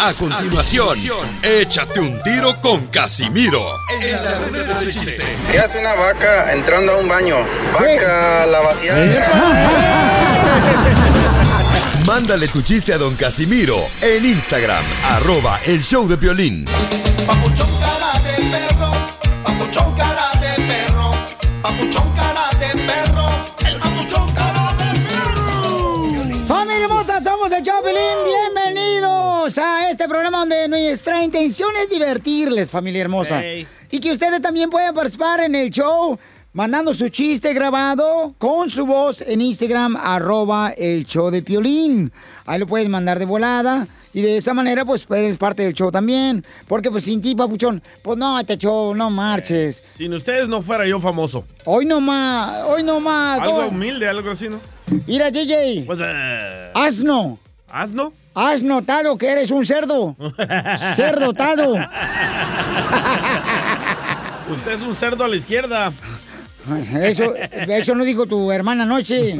A continuación, échate un tiro con Casimiro. En la ruleta de chiste. ¿Qué hace una vaca entrando a un baño? Vaca, la vaciada. Mándale tu chiste a don Casimiro en Instagram, arroba el show de violín. Papuchón cara de perro, papuchón cara de perro, papuchón cara de perro, el papuchón cara de perro. ¡Familia hermosa! Somos el Chopelín. Bienvenidos a este programa donde nuestra intención es divertirles, familia hermosa. Y que ustedes también puedan participar en el show mandando su chiste grabado con su voz en Instagram, arroba el show de Piolín. Ahí lo puedes mandar de volada. Y de esa manera, pues, eres parte del show también. Porque, pues, sin ti, papuchón, pues no, este show, no marches. Sin ustedes no fuera yo famoso. Hoy no más, hoy no más. Algo humilde, algo así, ¿no? Mira, DJ. Pues, eh, Has no. ¿Asno? Has notado que eres un cerdo. Cerdotado. Usted es un cerdo a la izquierda. Eso, eso no dijo tu hermana anoche.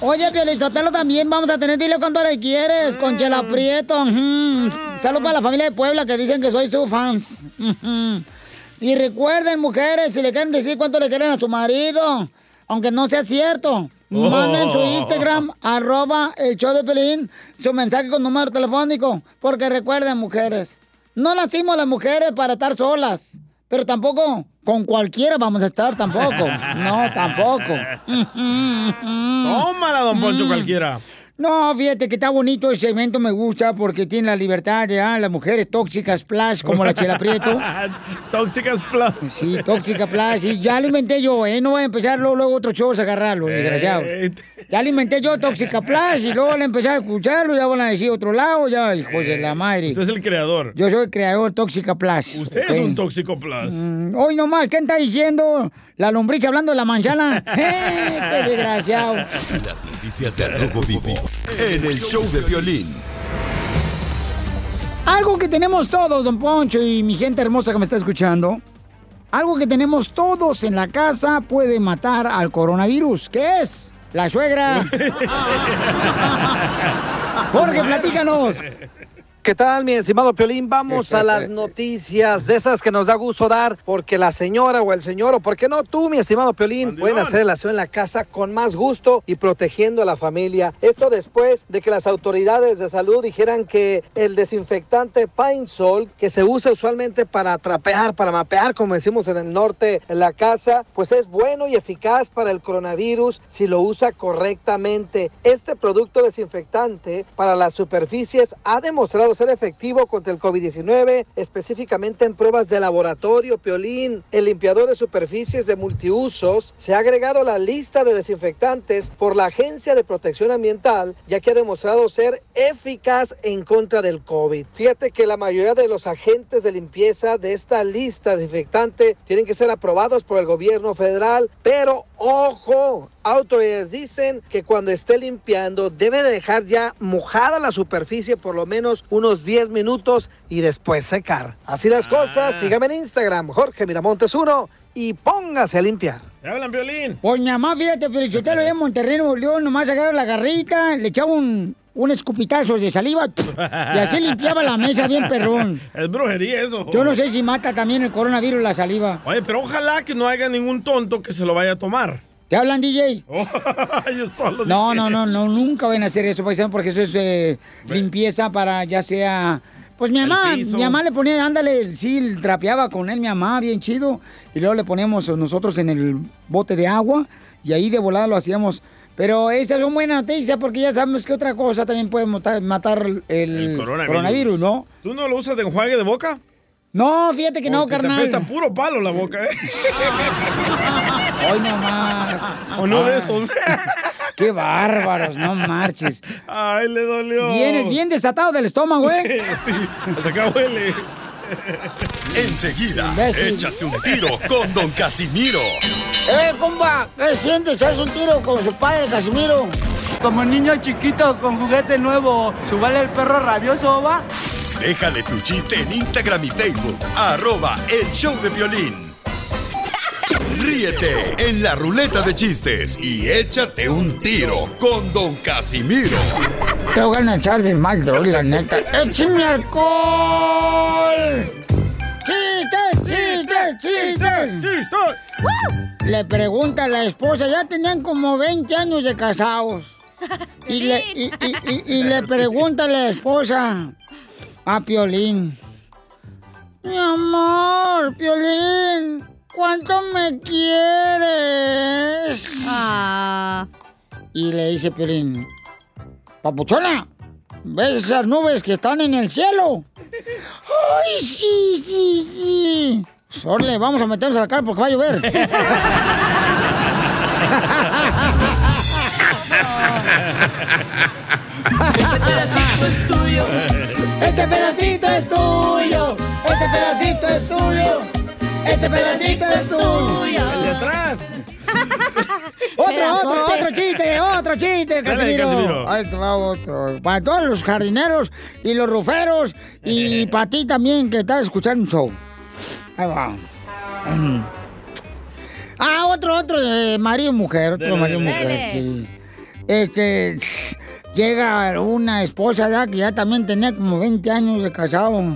Oye, Piolizotelo, también vamos a tener Dile cuánto le quieres, con Chela Prieto. ujú. Salud para la familia de Puebla que dicen que soy su fans. Y recuerden, mujeres, si le quieren decir cuánto le quieren a su marido, aunque no sea cierto, Oh. manden su Instagram, arroba el show de Pelín, su mensaje con número telefónico. Porque recuerden, mujeres, no nacimos las mujeres para estar solas, pero tampoco con cualquiera vamos a estar tampoco. No, tampoco. Tómala, don Poncho, Mm. cualquiera. No, fíjate que está bonito el segmento, me gusta porque tiene la libertad de ah, las mujeres tóxicas plus, como la Chela Prieto. Tóxicas plus. Sí, tóxica plus. Y ya lo inventé yo, ¿eh? No van a empezar luego, luego otros shows a agarrarlo, desgraciado. Ya lo inventé yo, tóxica plus, y luego van a empezar a escucharlo, ya van a decir otro lado, ya, hijos de la madre. Usted es el creador. Yo soy el creador tóxica plus. Usted es un tóxico plus. Mm, Hoy nomás, ¿quién está diciendo? La lombriz hablando de la manzana. ¡Eh, ¡Qué desgraciado! Las noticias del Rojo Vivo en el show de violín. Algo que tenemos todos, don Poncho y mi gente hermosa que me está escuchando. Algo que tenemos todos en la casa puede matar al coronavirus. ¿Qué es? La suegra. Jorge, platícanos. ¿Qué tal, mi estimado Piolín? Vamos a las noticias de esas que nos da gusto dar, porque la señora o el señor, o por qué no tú, mi estimado Piolín, pueden hacer el aseo en la casa con más gusto y protegiendo a la familia. Esto después de que las autoridades de salud dijeran que el desinfectante Pine Sol, que se usa usualmente para trapear, para mapear, como decimos en el norte, en la casa, pues es bueno y eficaz para el coronavirus si lo usa correctamente. Este producto desinfectante para las superficies ha demostrado ser efectivo contra el COVID-19, específicamente en pruebas de laboratorio, Piolín. El limpiador de superficies de multiusos se ha agregado a la lista de desinfectantes por la Agencia de Protección Ambiental, ya que ha demostrado ser eficaz en contra del COVID. Fíjate que la mayoría de los agentes de limpieza de esta lista desinfectante tienen que ser aprobados por el gobierno federal, pero ojo, autoridades dicen que cuando esté limpiando debe de dejar ya mojada la superficie por lo menos unos 10 minutos y después secar. Así las cosas, sígame en Instagram, Jorge Miramontes 1 y póngase a limpiar. ¿Te hablan violín? Pues mi mamá, fíjate, pero yo te lo en Monterrey, Nuevo León, nomás agarra la garrita, le echaba un, un escupitazo de saliva y así limpiaba la mesa bien perrón. Es brujería eso. Yo no sé si mata también el coronavirus la saliva. Oye, pero ojalá que no haya ningún tonto que se lo vaya a tomar. ¿Te hablan, DJ? Yo solo No, no, no, no, nunca van a hacer eso, paisano, porque eso es eh, limpieza para ya sea Pues mi mamá, mi mamá le ponía, ándale, sí, trapeaba con él mi mamá, bien chido. Y luego le poníamos nosotros en el bote de agua y ahí de volada lo hacíamos. Pero esa es una buena noticia porque ya sabemos que otra cosa también puede matar el, El coronavirus. coronavirus, ¿no? ¿Tú no lo usas de enjuague de boca? No, fíjate que no, Porque carnal. Te puro palo la boca, ¿eh? Hoy nomás. O no de esos. Qué bárbaros, no marches. Ay, le dolió. Vienes bien desatado del estómago, ¿eh? sí, hasta acá huele. Enseguida, Imbécil. échate un tiro con Don Casimiro. ¡Eh, compa! ¿Qué sientes? ¿Haz un tiro con su padre, Casimiro? Como niño chiquito con juguete nuevo, ¿subale el perro rabioso, va? Déjale tu chiste en Instagram y Facebook, arroba el show de violín. Ríete en la ruleta de chistes y échate un tiro con Don Casimiro. Te voy a echar de mal, droga, la neta. ¡Échame alcohol! ¡Chistes, chistes, chistes! Le pregunta a la esposa, ya tenían como 20 años de casados. Y le, y, y- y- y le pregunta a la esposa a Piolín. Mi amor, Piolín, ¿cuánto me quieres? Y le dice Piolín, Papuchona, ¿ves esas nubes que están en el cielo? ¡Ay, sí, sí, sí! Sorle, vamos a meternos a la cara porque va a llover. Este pedacito es tuyo. Este pedacito es tuyo. Este pedacito es tuyo. Este pedacito es tuyo. El de atrás. Otro, otro, otro chiste, otro chiste, Casimiro. Casimiro. Ahí te va otro. Para todos los jardineros y los ruferos y para ti también que estás escuchando un show. Ahí va. Ah, otro, otro de marido y mujer, otro Dele, marido y mujer, sí. Este, llega una esposa ya que ya también tenía como 20 años de casado.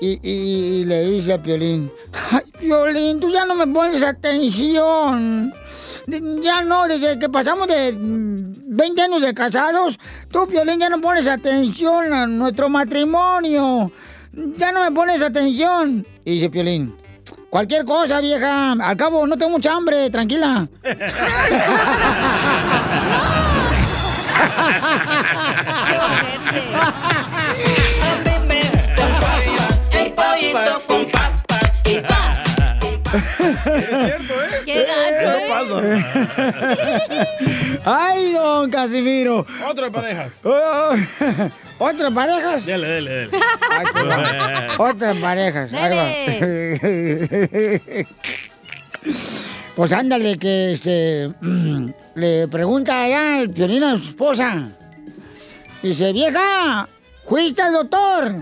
Y, y- y le dice a Piolín, ay, Piolín, tú ya no me pones atención. Ya no, desde que pasamos de mm, 20 años de casados, tú, Piolín, ya no pones atención a nuestro matrimonio. Ya no me pones atención. Y dice Piolín, cualquier cosa, vieja. Al cabo, no tengo mucha hambre, tranquila. El pollito con papa y pa. Es cierto, ¿eh? Qué gacho, Eso ¿eh? pasa. ¡Ay, don Casimiro! Otra parejas. ¿Otras parejas? Dale, dale, dale. Ahí te va. Otras parejas. Va. Pues ándale, que este. Le pregunta allá el piolín a su esposa. Dice, vieja, ¿fuiste al doctor?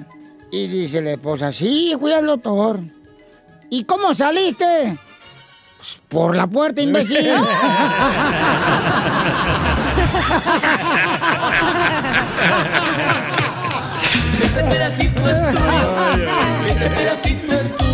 Y dice la esposa, sí, fui al doctor. ¿Y cómo saliste? "Pues, por la puerta, imbécil. Este pedacito es tuyo. Este pedacito es tuyo.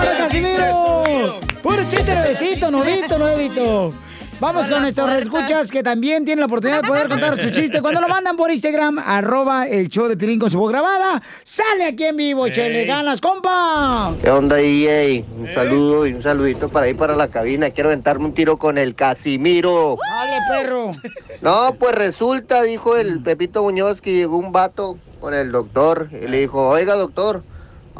¡Qué bárbaro, Casimiro! Puro chiste nuevecito, novito, nuevito. Vamos con nuestros escuchas que también tienen la oportunidad de poder contar su chiste. Cuando lo mandan por Instagram, arroba el show de Pilín con su voz grabada, sale aquí en vivo, échale ganas, compa. ¿Qué onda, DJ? Un saludo y un saludito para ir para la cabina. Quiero aventarme un tiro con el Casimiro. Dale, perro. No, pues resulta, dijo el Pepito Muñoz, que llegó un vato con el doctor y le dijo, oiga, doctor,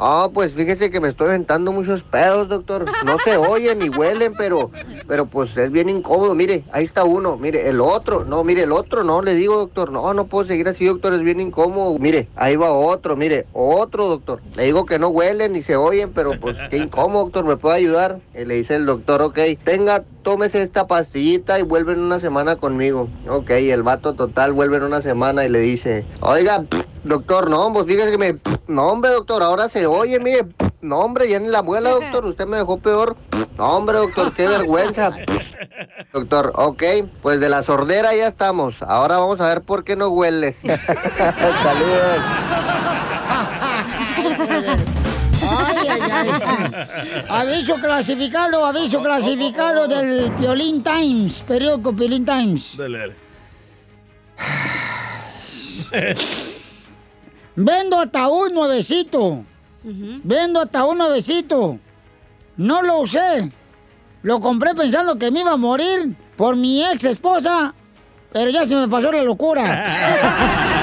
ah, pues fíjese que me estoy aventando muchos pedos, doctor. No se oyen ni huelen, pero, pero pues es bien incómodo. Mire, ahí está uno, mire, el otro, no, mire, el otro, no, le digo, doctor, no, no puedo seguir así, doctor, es bien incómodo. Mire, ahí va otro, mire, otro, doctor. Le digo que no huelen ni se oyen, pero pues qué incómodo, doctor, ¿me puede ayudar? Y le dice el doctor, ok, tenga, tómese esta pastillita y vuelve en una semana conmigo. Ok, el vato total vuelve en una semana y le dice, oiga, doctor, no, pues fíjese que me, no hombre, doctor, ahora se oye, mire, no hombre, ya ni la abuela, doctor, usted me dejó peor. No hombre, doctor, qué vergüenza. Doctor, ok, pues de la sordera ya estamos. Ahora vamos a ver por qué no hueles. Saludos. Ay, ay, ay. Aviso clasificado, aviso clasificado del Piolín Times, periódico Piolín Times. Dale, dale. Vendo ataúd nuevecito. Vendo ataúd nuevecito. No lo usé. Lo compré pensando que me iba a morir por mi ex esposa. Pero ya se me pasó la locura.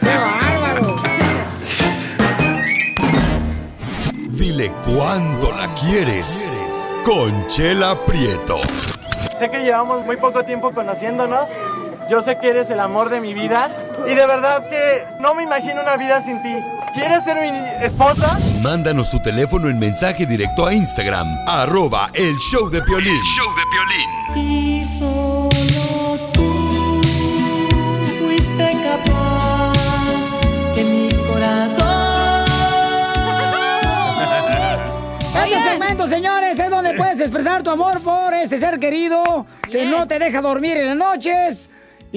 ¡Qué bárbaro! Dile cuándo la quieres. Conchela Prieto. Sé que llevamos muy poco tiempo conociéndonos. Yo sé que eres el amor de mi vida. Y de verdad que no me imagino una vida sin ti. ¿Quieres ser mi esposa? Mándanos tu teléfono en mensaje directo a Instagram, arroba el show de Piolín. show de Y solo tú fuiste capaz que mi corazón. Este segmento, señores, es donde puedes expresar tu amor por este ser querido que no te deja dormir en las noches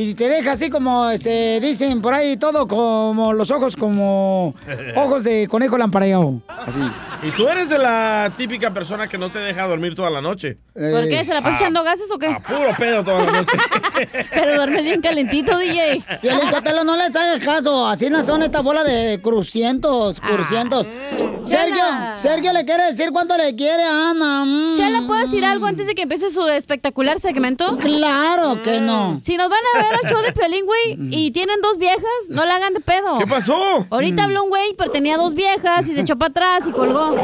y te deja así como, este, dicen por ahí todo como los ojos como ojos de conejo lampareado. Así. ¿Y tú eres de la típica persona que no te deja dormir toda la noche? ¿Por qué? ¿Se la pasa Ah, echando gases o qué? A puro pedo toda la noche. Pero duermes bien calentito, DJ. Sotelo, no les hagas caso. Así no son esta bola de crucientos, crucientos. Sergio. Sergio le quiere decir cuánto le quiere a Ana. Mm. Chela, ¿puedo decir algo antes de que empiece su espectacular segmento? Claro que no. Si nos van a ver al show de Piolín, güey, y tienen dos viejas, no la hagan de pedo. ¿Qué pasó? Ahorita habló un güey, pero tenía dos viejas y se echó para atrás y colgó.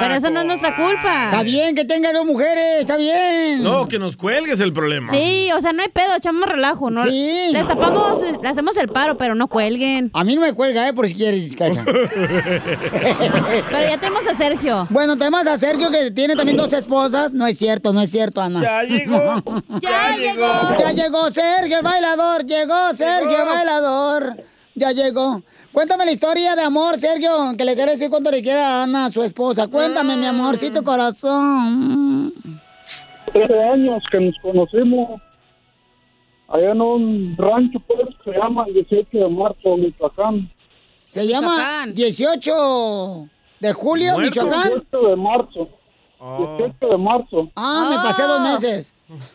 pero eso no es nuestra culpa. Está bien que tenga dos mujeres, está bien. No, que nos cuelgues el problema. Sí, o sea, no hay pedo, echamos relajo, ¿no? Sí. Les tapamos, le hacemos el paro, pero no cuelguen. A mí no me cuelga, ¿eh? Por si quieres, cacha. Pero ya tenemos a Sergio. Bueno, tenemos a Sergio que tiene también dos esposas. No es cierto, no es cierto, Ana. Ya llegó. Ya llegó. Ya llegó Sergio el bailador. Llegó Sergio el bailador. Ya llegó. Cuéntame la historia de amor, Sergio, que le quiere decir cuánto le quiere a Ana, su esposa. Cuéntame, mi amorcito corazón. 13 años que nos conocimos allá en un rancho pues, que se llama el 18 de marzo, Michoacán. Se llama Michoacán. 18 de julio, ¿Muerto? Michoacán. 18 de marzo. 18 de marzo. Ah, me pasé dos Ah. meses.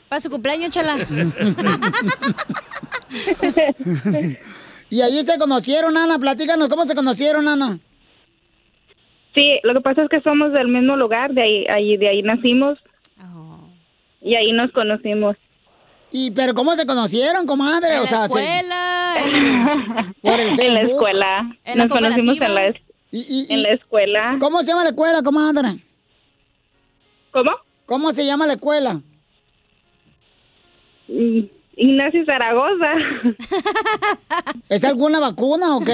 Para su cumpleaños, chala. Y allí se conocieron, Ana. Platícanos, ¿cómo se conocieron, Ana? Sí, lo que pasa es que somos del mismo lugar, de ahí, ahí de ahí nacimos y ahí nos conocimos. Y, pero ¿cómo se conocieron, comadre? En o la sea, se- escuela. por el En la escuela. ¿En la nos conocimos en la, es- Y- y- y- en la escuela. ¿Cómo se llama la escuela, comadre? ¿Cómo? ¿Cómo se llama la escuela? Mm, Ignacio Zaragoza. ¿Es alguna vacuna o qué?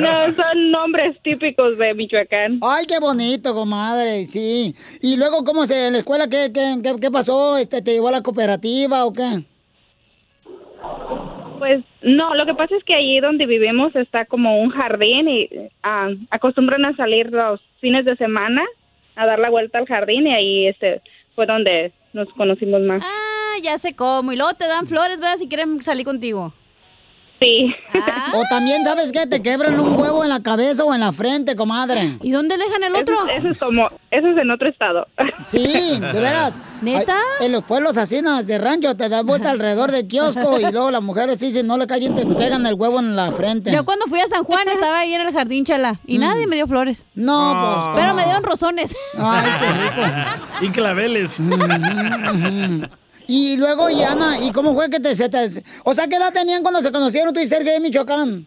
no, son nombres típicos de Michoacán. Ay, qué bonito, comadre, sí. Y luego, ¿cómo se, en la escuela, qué, qué, qué, qué pasó? Este, ¿Te llevó a la cooperativa o qué? Pues no, lo que pasa es que allí donde vivimos está como un jardín y ah, acostumbran a salir los fines de semana a dar la vuelta al jardín y ahí este fue donde nos conocimos más. Ah, ya sé cómo. Y luego te dan flores, ¿verdad? Si quieren salir contigo. Sí. O también, ¿sabes qué? Te quebran un huevo en la cabeza o en la frente, comadre. ¿Y dónde dejan el otro? Eso, eso es como, eso es en otro estado. Sí, de veras. ¿Neta? Ay, En los pueblos así, ¿no? de rancho, te das vuelta alrededor del kiosco y luego las mujeres sí, si no le cae bien, te pegan el huevo en la frente. Yo cuando fui a San Juan estaba ahí en el jardín, chala. Y nadie me dio flores. No, pues. Pero me dieron rosones. Ay, qué rico. Y claveles. Y luego, y Ana, ¿y cómo fue que te, se te... O sea, ¿qué edad tenían cuando se conocieron tú y Sergio de Michoacán?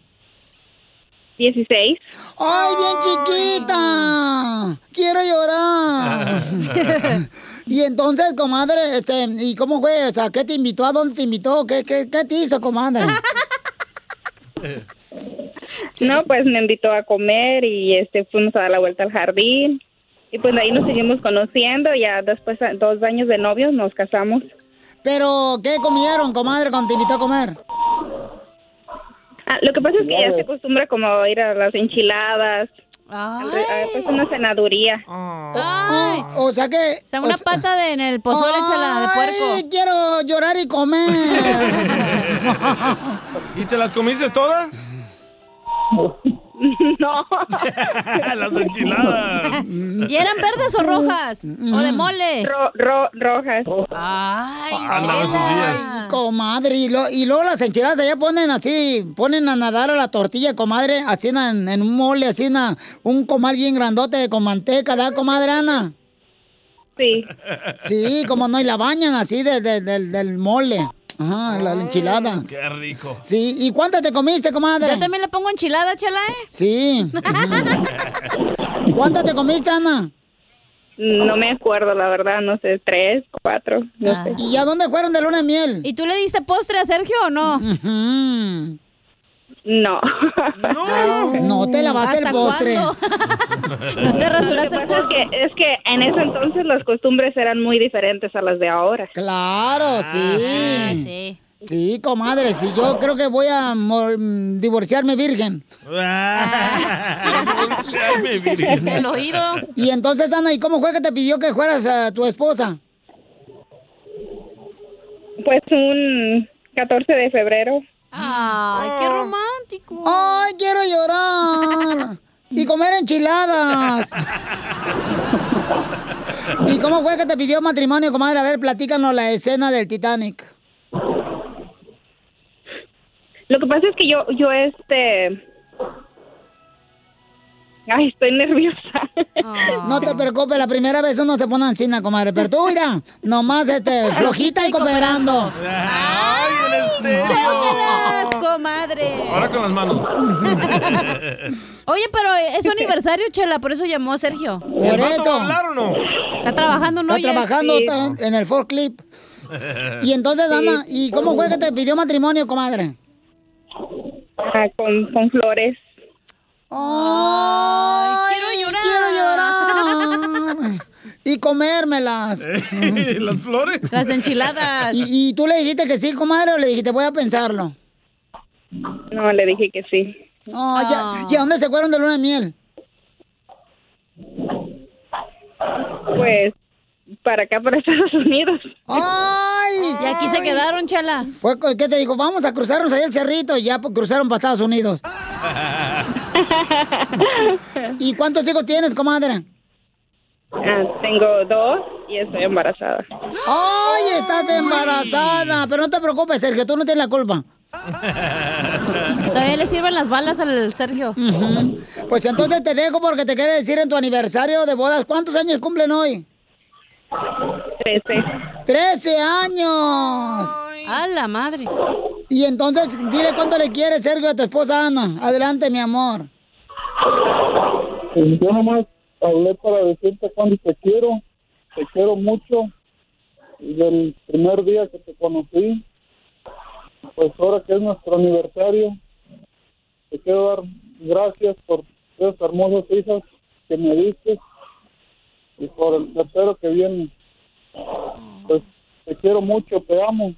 16. ¡Ay, bien chiquita! ¡Quiero llorar! y entonces, comadre, este, ¿y cómo fue? O sea, ¿qué te invitó? ¿A dónde te invitó? ¿Qué, qué, qué te hizo, comadre? No, pues me invitó a comer y este fuimos a dar la vuelta al jardín y pues de ahí nos seguimos conociendo. Ya después de dos años de novios nos casamos. Pero, ¿qué comieron, comadre, cuando te invitó a comer? Ah, lo que pasa es que ya se acostumbra como a ir a las enchiladas. a, pues una cenaduría. Ay. O sea que... O sea, una pata de, en el pozole, chala, de puerco. Ay, quiero llorar y comer. ¿Y te las comiste todas? No. Las enchiladas. ¿Y eran verdes o rojas? ¿O de mole? Ro- ro- rojas. Ay. Ay, comadre, y, lo- y luego las enchiladas allá ponen así, ponen a nadar a la tortilla, comadre, así en, en un mole, así en un comal bien grandote con manteca, ¿da, comadre Ana? Sí. Sí, como no, y la bañan así de- de- del- del mole. Ajá, la enchilada. Qué rico. Sí, ¿y cuántas te comiste, comadre? Yo también le pongo enchilada, chala, ¿eh? Sí. ¿Cuántas te comiste, Ana? No me acuerdo, la verdad, no sé, tres, cuatro, no Ah. sé. ¿Y a dónde fueron de luna de miel? ¿Y tú le diste postre a Sergio o no? No. No te lavaste el ¿Hasta postre. cuándo? no te rasuraste el pasa es postre. que, es que en ese entonces las costumbres eran muy diferentes a las de ahora. Claro, sí. Ah, sí. Sí, comadre, sí, yo creo que voy a mm, divorciarme virgen. Divorciarme, virgen. El oído. Y entonces, Ana, ¿y cómo fue que te pidió que fueras a tu esposa? Pues un 14 de febrero. Ay, qué romántico. ¡Ay, quiero llorar! Y comer enchiladas. ¿Y cómo fue que te pidió matrimonio, comadre? A ver, platícanos la escena del Titanic. Lo que pasa es que yo, yo este... Ay, estoy nerviosa. No te preocupes, la primera vez uno se pone encina, comadre. Pero tú, mira, nomás este, flojita y cooperando. Ay, el este. ¡Chócalas, comadre! Ahora con las manos. Oye, pero es su aniversario, Chela, por eso llamó a Sergio. Por ¿El vato va a eso. hablar o no? Está trabajando, ¿no? Está trabajando sí. está en el forklift. Y entonces, Ana, ¿y cómo fue que te pidió matrimonio, comadre? Ah, con, con flores. Ay, quiero llorar. quiero llorar. Y comérmelas. ¿Las flores? Las enchiladas. ¿Y, y tú le dijiste que sí, comadre, o le dijiste voy a pensarlo? No, le dije que sí. Oh, ya-. ¿Y a dónde se fueron de luna de miel? Pues para acá, para Estados Unidos. ¡Ay! Y aquí se quedaron, Chela. Fue, ¿Qué te dijo? Vamos a cruzarnos ahí el cerrito y ya cruzaron para Estados Unidos. ¿Y cuántos hijos tienes, comadre? Ah, tengo dos y estoy embarazada. ¡Ay, estás embarazada! Pero no te preocupes, Sergio, tú no tienes la culpa. Todavía le sirven las balas al Sergio. Pues entonces te dejo porque te quiere decir en tu aniversario de bodas. ¿Cuántos años cumplen hoy? Trece. ¡Trece años! A la madre. Y entonces, dile cuánto le quieres, Sergio, a tu esposa Ana. Adelante, mi amor. Pues yo nomás hablé para decirte cuánto te quiero, te quiero mucho. Desde el primer día que te conocí, pues ahora que es nuestro aniversario, te quiero dar gracias por esas hermosas hijas que me diste y por el tercero que viene. Pues te quiero mucho, te amo.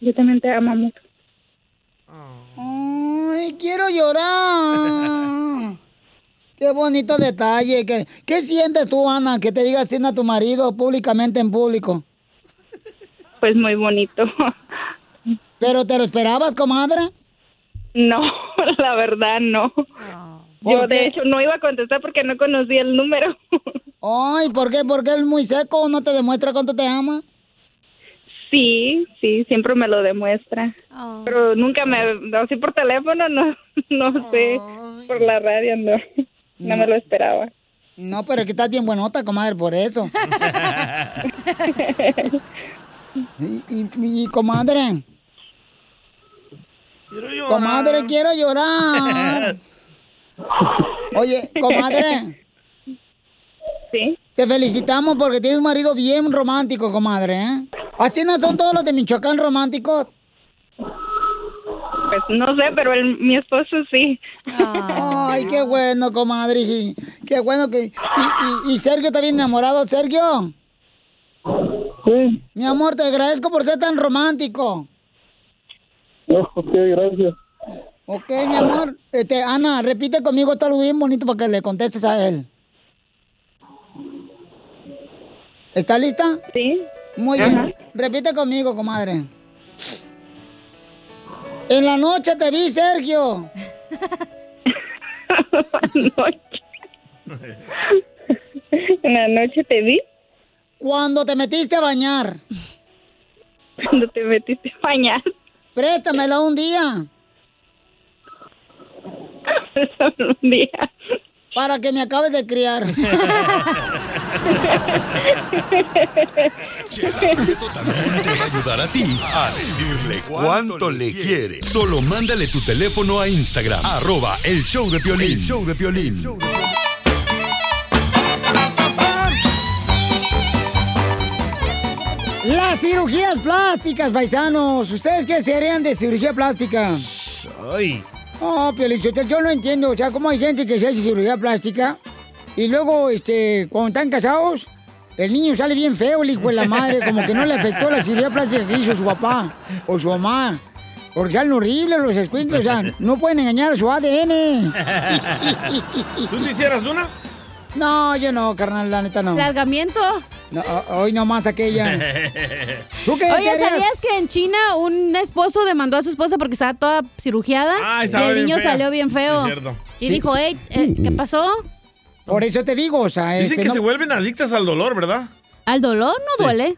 Yo también te amo mucho. ¡Ay, quiero llorar! ¡Qué bonito detalle! ¿Qué, qué sientes tú, Ana, que te diga así a tu marido públicamente en público? Pues muy bonito. ¿Pero te lo esperabas, comadre? No, la verdad no. Yo ¿Por qué? de hecho no iba a contestar porque no conocía el número. Ay, ¿por qué? ¿Porque él es muy seco? ¿No te demuestra cuánto te ama? Sí, sí, siempre me lo demuestra. Pero nunca me, así por teléfono, no, no sé, por la radio no, no me lo esperaba. No, pero es que estás bien buenota, comadre, por eso. y, y- y, comadre, Quiero llorar. comadre, quiero llorar. Oye, comadre. Sí. Te felicitamos porque tienes un marido bien romántico, comadre, ¿eh? Así no son todos los de Michoacán románticos. Pues no sé, pero el, mi esposo sí. Ay, qué bueno, comadre. y Qué bueno que... Y, y- y Sergio está bien enamorado, Sergio. Sí. Mi amor, te agradezco por ser tan romántico. Ok, gracias. Ok, mi amor. Este, Ana, repite conmigo, está algo bien bonito para que le contestes a él. ¿Está lista? Sí. Muy Ajá. bien. Repite conmigo, comadre. En la noche te vi, Sergio. En la noche te vi. Cuando te metiste a bañar. Cuando te metiste a bañar. Préstamelo un día. Un día. Para que me acabes de criar. Prieto también te va a ayudar a ti a decirle cuánto le quiere. Solo mándale tu teléfono a Instagram, arroba el show de Piolín. El show de Piolín. Las cirugías plásticas, paisanos. ¿Ustedes qué serían de cirugía plástica? Ay. Oh, Piolichotelo, yo no entiendo. O sea, cómo hay gente que se hace cirugía plástica y luego, este, cuando están casados, el niño sale bien feo, el hijo de la madre, como que no le afectó la cirugía plástica que hizo su papá o su mamá. Porque salen horribles los escuincles, o sea, no pueden engañar su ADN. ¿Tú te hicieras una? No, yo no, carnal, la neta no. ¿Largamiento? No, ho- hoy nomás aquella. ¿Tú qué Oye, querías? ¿sabías que en China un esposo demandó a su esposa porque estaba toda cirugiada? Ah, y estaba el bien niño fea. salió bien feo. Sí, es cierto. Y Sí. dijo, hey, eh, ¿qué pasó? Por eso te digo, o sea, Dicen este, que no- se vuelven adictas al dolor, ¿verdad? ¿Al dolor no duele?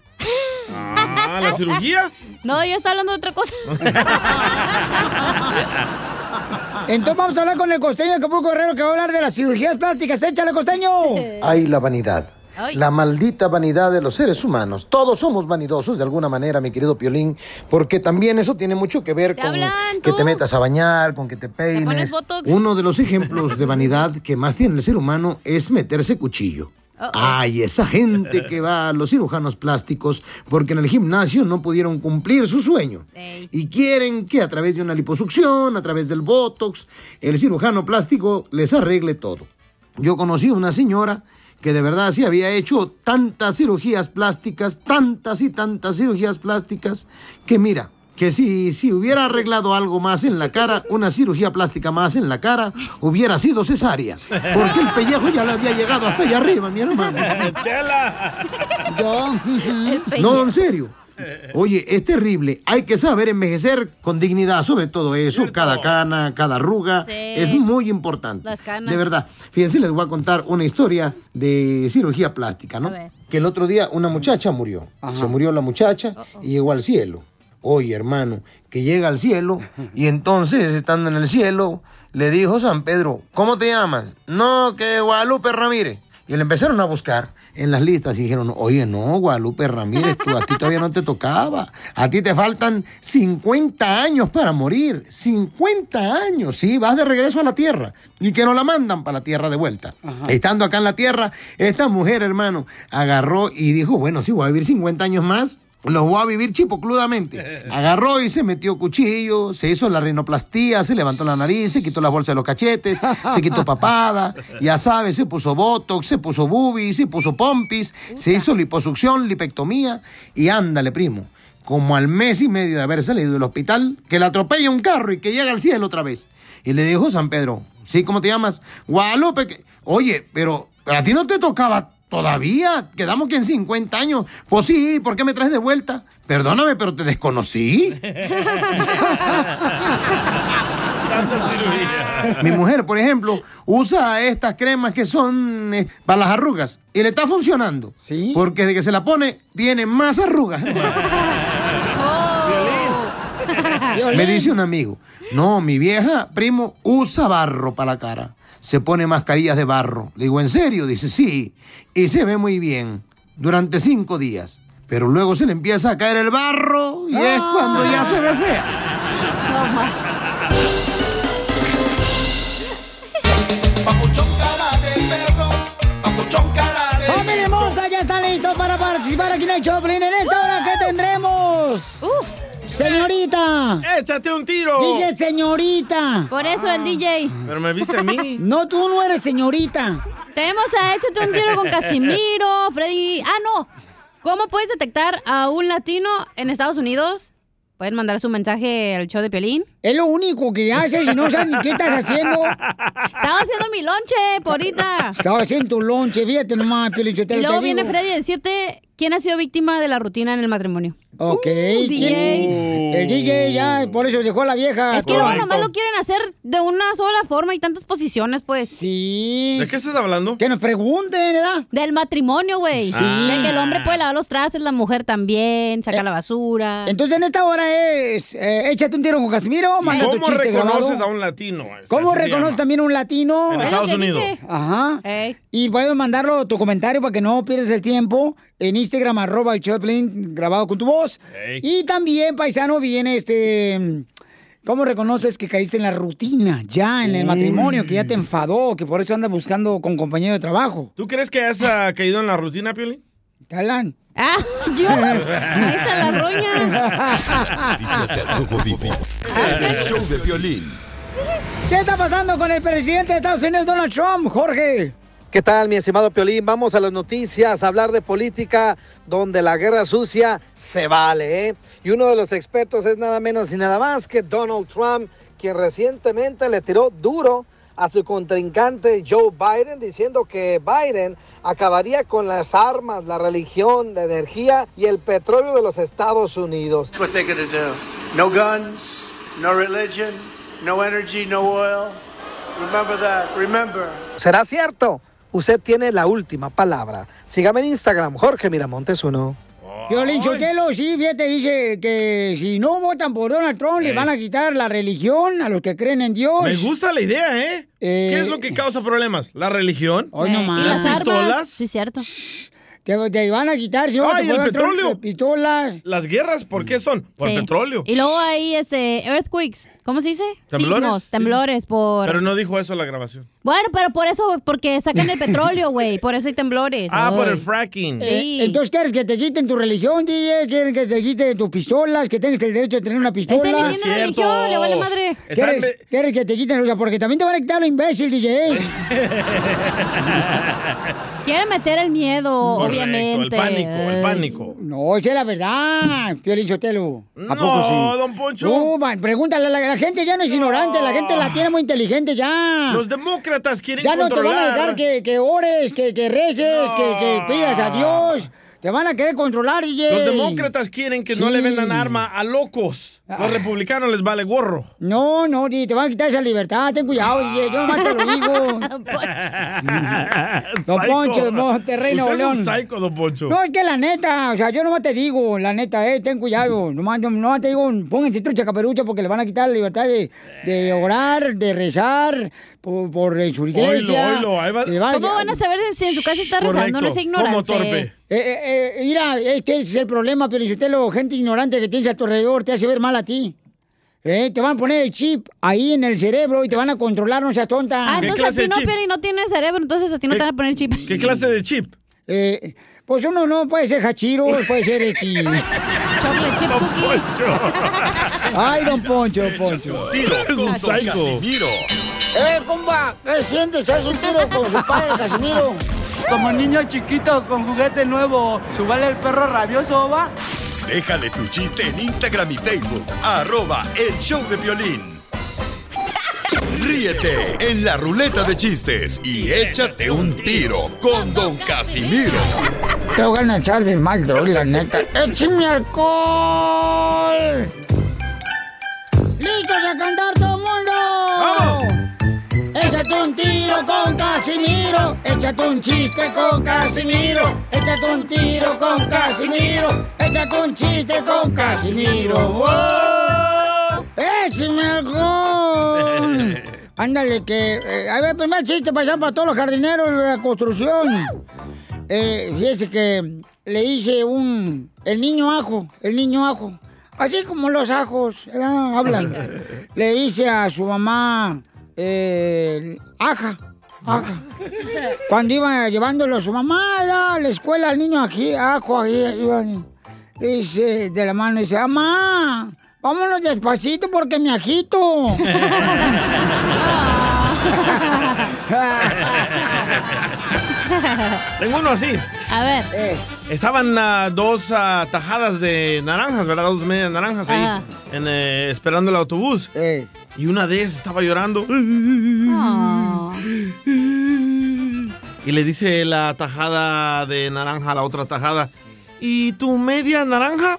Ah, ¿la cirugía? No, yo estaba hablando de otra cosa. Entonces vamos a hablar con el costeño de Acapulco Guerrero que va a hablar de las cirugías plásticas. ¡Échale, costeño! Ay, la vanidad. Ay. La maldita vanidad de los seres humanos. Todos somos vanidosos de alguna manera, mi querido Piolín, porque también eso tiene mucho que ver con que te metas a bañar, con que te peines. botox? Uno de los ejemplos de vanidad que más tiene el ser humano es meterse cuchillo. Ay, esa gente que va a los cirujanos plásticos porque en el gimnasio no pudieron cumplir su sueño. Y quieren que a través de una liposucción, a través del botox, el cirujano plástico les arregle todo. Yo conocí a una señora que de verdad sí había hecho tantas cirugías plásticas, tantas y tantas cirugías plásticas, que mira, que si, si hubiera arreglado algo más en la cara, una cirugía plástica más en la cara, hubiera sido cesárea. Porque el pellejo ya le había llegado hasta allá arriba, mi hermano. Yo. No, en serio. Oye, es terrible. Hay que saber envejecer con dignidad sobre todo eso. Cada cana, cada arruga. Sí. Es muy importante. Las canas. De verdad. Fíjense, les voy a contar una historia de cirugía plástica, ¿no? A ver. Que el otro día una muchacha murió. Se murió la muchacha y llegó al cielo. Oye, hermano, que llega al cielo y entonces, estando en el cielo, le dijo San Pedro, ¿cómo te llamas? No, que Guadalupe Ramírez. Y le empezaron a buscar en las listas y dijeron, oye, no, Guadalupe Ramírez, tú, a ti todavía no te tocaba. A ti te faltan 50 años para morir. 50 años, sí, vas de regreso a la tierra. Y que no la mandan para la tierra de vuelta. Estando acá en la tierra, esta mujer, hermano, agarró y dijo, bueno, sí, voy a vivir 50 años más. Los voy a vivir chipocludamente. Agarró y se metió cuchillo, se hizo la rinoplastía, se levantó la nariz, se quitó la bolsa de los cachetes, se quitó papada, ya sabes, se puso botox, se puso boobies, se puso pompis, se hizo liposucción, lipectomía y ándale, primo. Como al mes y medio de haber salido del hospital, que la atropella un carro y que llega al cielo otra vez. Y le dijo San Pedro, ¿sí? ¿Cómo te llamas? Guadalupe. que- Oye, pero, pero a ti no te tocaba todavía. Quedamos que en 50 años. Pues sí, ¿por qué me traes de vuelta? Perdóname, pero te desconocí. Mi mujer, por ejemplo, usa estas cremas que son eh, para las arrugas y le está funcionando. Sí. Porque desde que se la pone, tiene más arrugas. Me dice un amigo, no, mi vieja, primo, usa barro para la cara. Se pone mascarillas de barro. Le digo, ¿en serio? Dice, sí. Y se ve muy bien durante cinco días. Pero luego se le empieza a caer el barro y es cuando ya se ve fea. ¡Familia hermosa! Ya está listo para participar aquí en el Choplin. En ¡Señorita! ¡Échate un tiro! Dije señorita. Por eso el DJ. Pero me viste a mí. No, tú no eres señorita. Tenemos a Échate un tiro con Casimiro, Freddy. Ah, no. ¿Cómo puedes detectar a un latino en Estados Unidos? Pueden mandar su mensaje al show de Piolín. Es lo único que haces y no sabes ni qué estás haciendo. Estaba haciendo mi lonche, por ahorita. Estaba haciendo tu lonche, fíjate nomás, Piolichotelo. Y luego te viene digo. Freddy a decirte quién ha sido víctima de la rutina en el matrimonio. Ok. ¿quién? DJ. El DJ ya, por eso dejó a la vieja. Es que luego nomás lo quieren hacer de una sola forma y tantas posiciones, pues. Sí. ¿De qué estás hablando? Que nos pregunten, ¿verdad? Del matrimonio, güey. Sí. De que el hombre puede lavar los trastes, la mujer también, saca la basura. Entonces en esta hora es, eh, échate un tiro con Casimiro, manda tu ¿Cómo chiste reconoces grabado. a un latino? ¿Cómo reconoces llama. también un latino? En Estados Unidos. dije. Ajá. Y puedes mandarlo tu comentario para que no pierdas el tiempo en Instagram, arroba el Choplin, grabado con tu voz. Y también, paisano, viene este... ¿Cómo reconoces que caíste en la rutina ya en el matrimonio, que ya te enfadó, que por eso andas buscando con compañero de trabajo? ¿Tú crees que has ah, caído en la rutina, Pioli? Talán. Ah, yo. Se la roña. El show de violín. ¿Qué está pasando con el presidente de Estados Unidos, Donald Trump, Jorge? ¿Qué tal, mi estimado Piolín? Vamos a las noticias, a hablar de política, donde la guerra sucia se vale, ¿eh? Y uno de los expertos es nada menos y nada más que Donald Trump, quien recientemente le tiró duro a su contrincante Joe Biden, diciendo que Biden acabaría con las armas, la religión, la energía y el petróleo de los Estados Unidos. What they're to do. No guns, no religion, no energy, no oil. Remember that. Remember. ¿Será cierto? Usted tiene la última palabra. Sígame en Instagram, Jorge Miramontes uno. Violín Sotelo, sí, fíjate, dice que si no votan por Donald Trump, le Eh. van a quitar la religión a los que creen en Dios. Me gusta la idea, ¿eh? Eh, ¿Qué es lo que causa problemas? ¿La religión? Hoy no más. Y las armas. pistolas? Sí, cierto. Te, te van a quitar, si no ¡Ay, votas por el Trump, petróleo! de pistolas. ¿Las guerras por qué son? Por Sí. petróleo. Y luego hay este earthquakes. ¿Cómo se dice? ¿Temblores? Sismos, temblores por. Pero no dijo eso la grabación. Bueno, pero por eso, porque sacan el petróleo, güey. Por eso hay temblores. Ah, por el fracking. Sí. Eh, entonces, ¿quieres que te quiten tu religión, DJ? ¿Quieren que te quiten tus pistolas? ¿Que tengas el derecho de tener una pistola? Ese ni tiene religión, le vale madre. ¿Quieres, que te quiten? O sea, porque también te van a quitar lo imbécil, DJ. Quieren meter el miedo, Correcto, obviamente. el pánico, el pánico. No, esa es la verdad, Piolín Sotelo. ¿A No, poco sí? don Poncho. No, man, pregúntale, la, la gente ya no es ignorante, la gente la tiene muy inteligente ya. Los demócratas quieren ya no te van a dejar que, que ores, que, que reces, que, que pidas a Dios. Te van a querer controlar, DJ. Los demócratas quieren que no le vendan arma a locos. Los republicanos les vale gorro. No, no, DJ, te van a quitar esa libertad. Ten cuidado, DJ, yo nomás te lo digo. Don. Poncho de Monterrey, Nuevo es un León. psycho, don Poncho. No, es que la neta, o sea, yo nomás te digo, la neta, eh, ten cuidado. Nomás, no, nomás te digo, pónganse trucha caperucha porque le van a quitar la libertad de, de orar, de rezar por, por eh, su iglesia. Va- ¿Cómo van a saber si en su casa está rezando? No es ignorante. Como torpe. Eh, eh, eh, mira, es que ese es el problema, Pelicotelo. Gente ignorante que tienes a tu alrededor te hace ver mal a ti. Eh, te van a poner el chip ahí en el cerebro y te van a controlar, no seas tonta. Ah, entonces a ti no, no tienes cerebro, entonces a ti no te van a poner chip. ¿Qué clase de chip? Eh, pues uno no puede ser hachiro, puede ser el chip. Chocolate chip cookie. Ay, don Poncho, Poncho. Tiro con. Casimiro. Eh, compa, ¿qué sientes? ¿Haz un tiro con su padre, Casimiro? Como niño chiquito con juguete nuevo, ¿subale el perro rabioso, va? Déjale tu chiste en Instagram y Facebook. Arroba El Show de Violín. Ríete en la ruleta de chistes y échate un tiro con Don Casimiro. Te voy a echar de mal, droga, la neta. ¡Échame alcohol! ¡Listos a cantar todo el mundo! ¡Vamos! Échate un tiro con Casimiro, échate un chiste con Casimiro, échate un tiro con Casimiro, échate un chiste con Casimiro. ¡Wow! ¡Échame alcohol! Ándale, que... eh, a ver, primer chiste para para todos los jardineros de la construcción. Eh, fíjese que le hice un... El niño ajo, el niño ajo. Así como los ajos, ¿verdad? hablan. le hice a su mamá... Eh, aja, aja. Cuando iba llevándolo a su mamá a la escuela, el niño aquí, ajo, ahí, iban, dice, de la mano, dice, mamá, vámonos despacito porque me agito. Tengo uno así. A ver. Eh, Estaban ah, dos ah, tajadas de naranjas, ¿verdad? Dos medias naranjas ahí, en, eh, esperando el autobús. eh. Y una de ellas estaba llorando. Oh. Y le dice la tajada de naranja a la otra tajada, ¿y tu media naranja?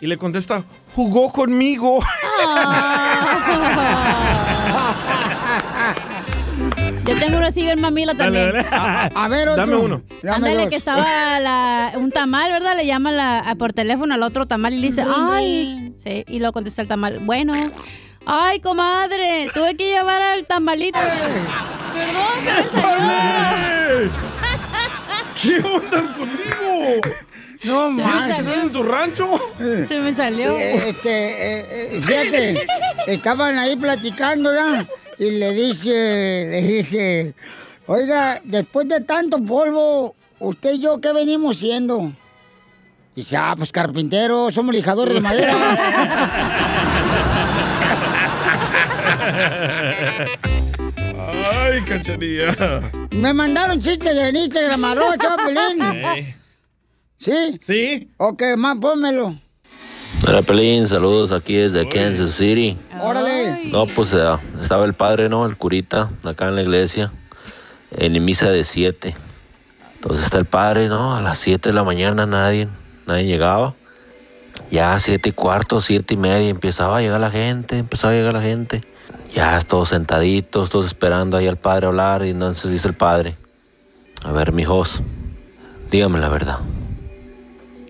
Y le contesta, jugó conmigo. Yo tengo uno así bien mamila también. Dale, dale. A, a ver, otro. Dame uno. Ándale, que estaba la- un tamal, ¿verdad? Le llama la- a- por teléfono al otro tamal y le dice, ay. Sí, y lo contesta el tamal, bueno. Ay, comadre, tuve que llevar al tamalito. Perdón, se me salió. ¿Qué onda contigo? No Se me más. salió. ¿Estás en tu rancho? Se me salió. Eh, Este, eh, eh, fíjate, estaban ahí platicando ya y le dice, le dice, oiga, después de tanto polvo, usted y yo, ¿qué venimos siendo? Dice, ah, pues carpintero, somos lijadores de madera. Ay, cachanilla. Me mandaron chistes en Instagram, arroba Chapelín. ¿Sí? Sí. Ok, más pónmelo. Hola Pelín, saludos aquí desde Kansas City. Órale. No, pues eh, estaba el padre, ¿no? El curita, acá en la iglesia, en misa de 7. Entonces está el padre, ¿no? A las 7 de la mañana nadie, nadie llegaba. Ya siete y cuarto, siete y media, empezaba a llegar la gente, empezaba a llegar la gente. Ya todos sentaditos, todos esperando ahí al padre hablar. Y entonces dice el padre, a ver, mijos, dígame la verdad.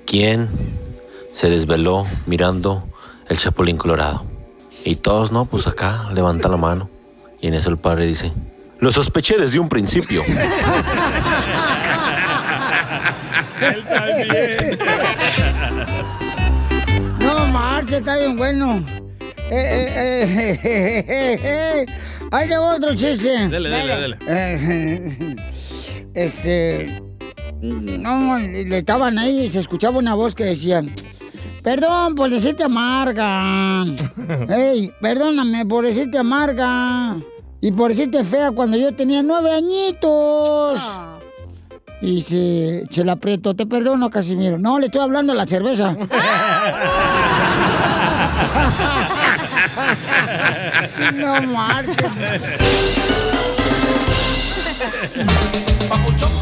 ¿Quién se desveló mirando el Chapulín Colorado? Y todos, no, pues acá levantan la mano. Y en eso el padre dice, lo sospeché desde un principio. Él también. No, Marte, está bien bueno. Eh, eh, eh, eh, eh, eh. Ahí te va otro chiste. Dele, dele, dele. Eh, Este. No, le estaban ahí y se escuchaba una voz que decía: Perdón por decirte amarga. Ey, perdóname por decirte amarga. Y por decirte fea cuando yo tenía nueve añitos. Y se, se la aprieto. Te perdono, Casimiro. No, le estoy hablando a la cerveza. No marches. Papuchón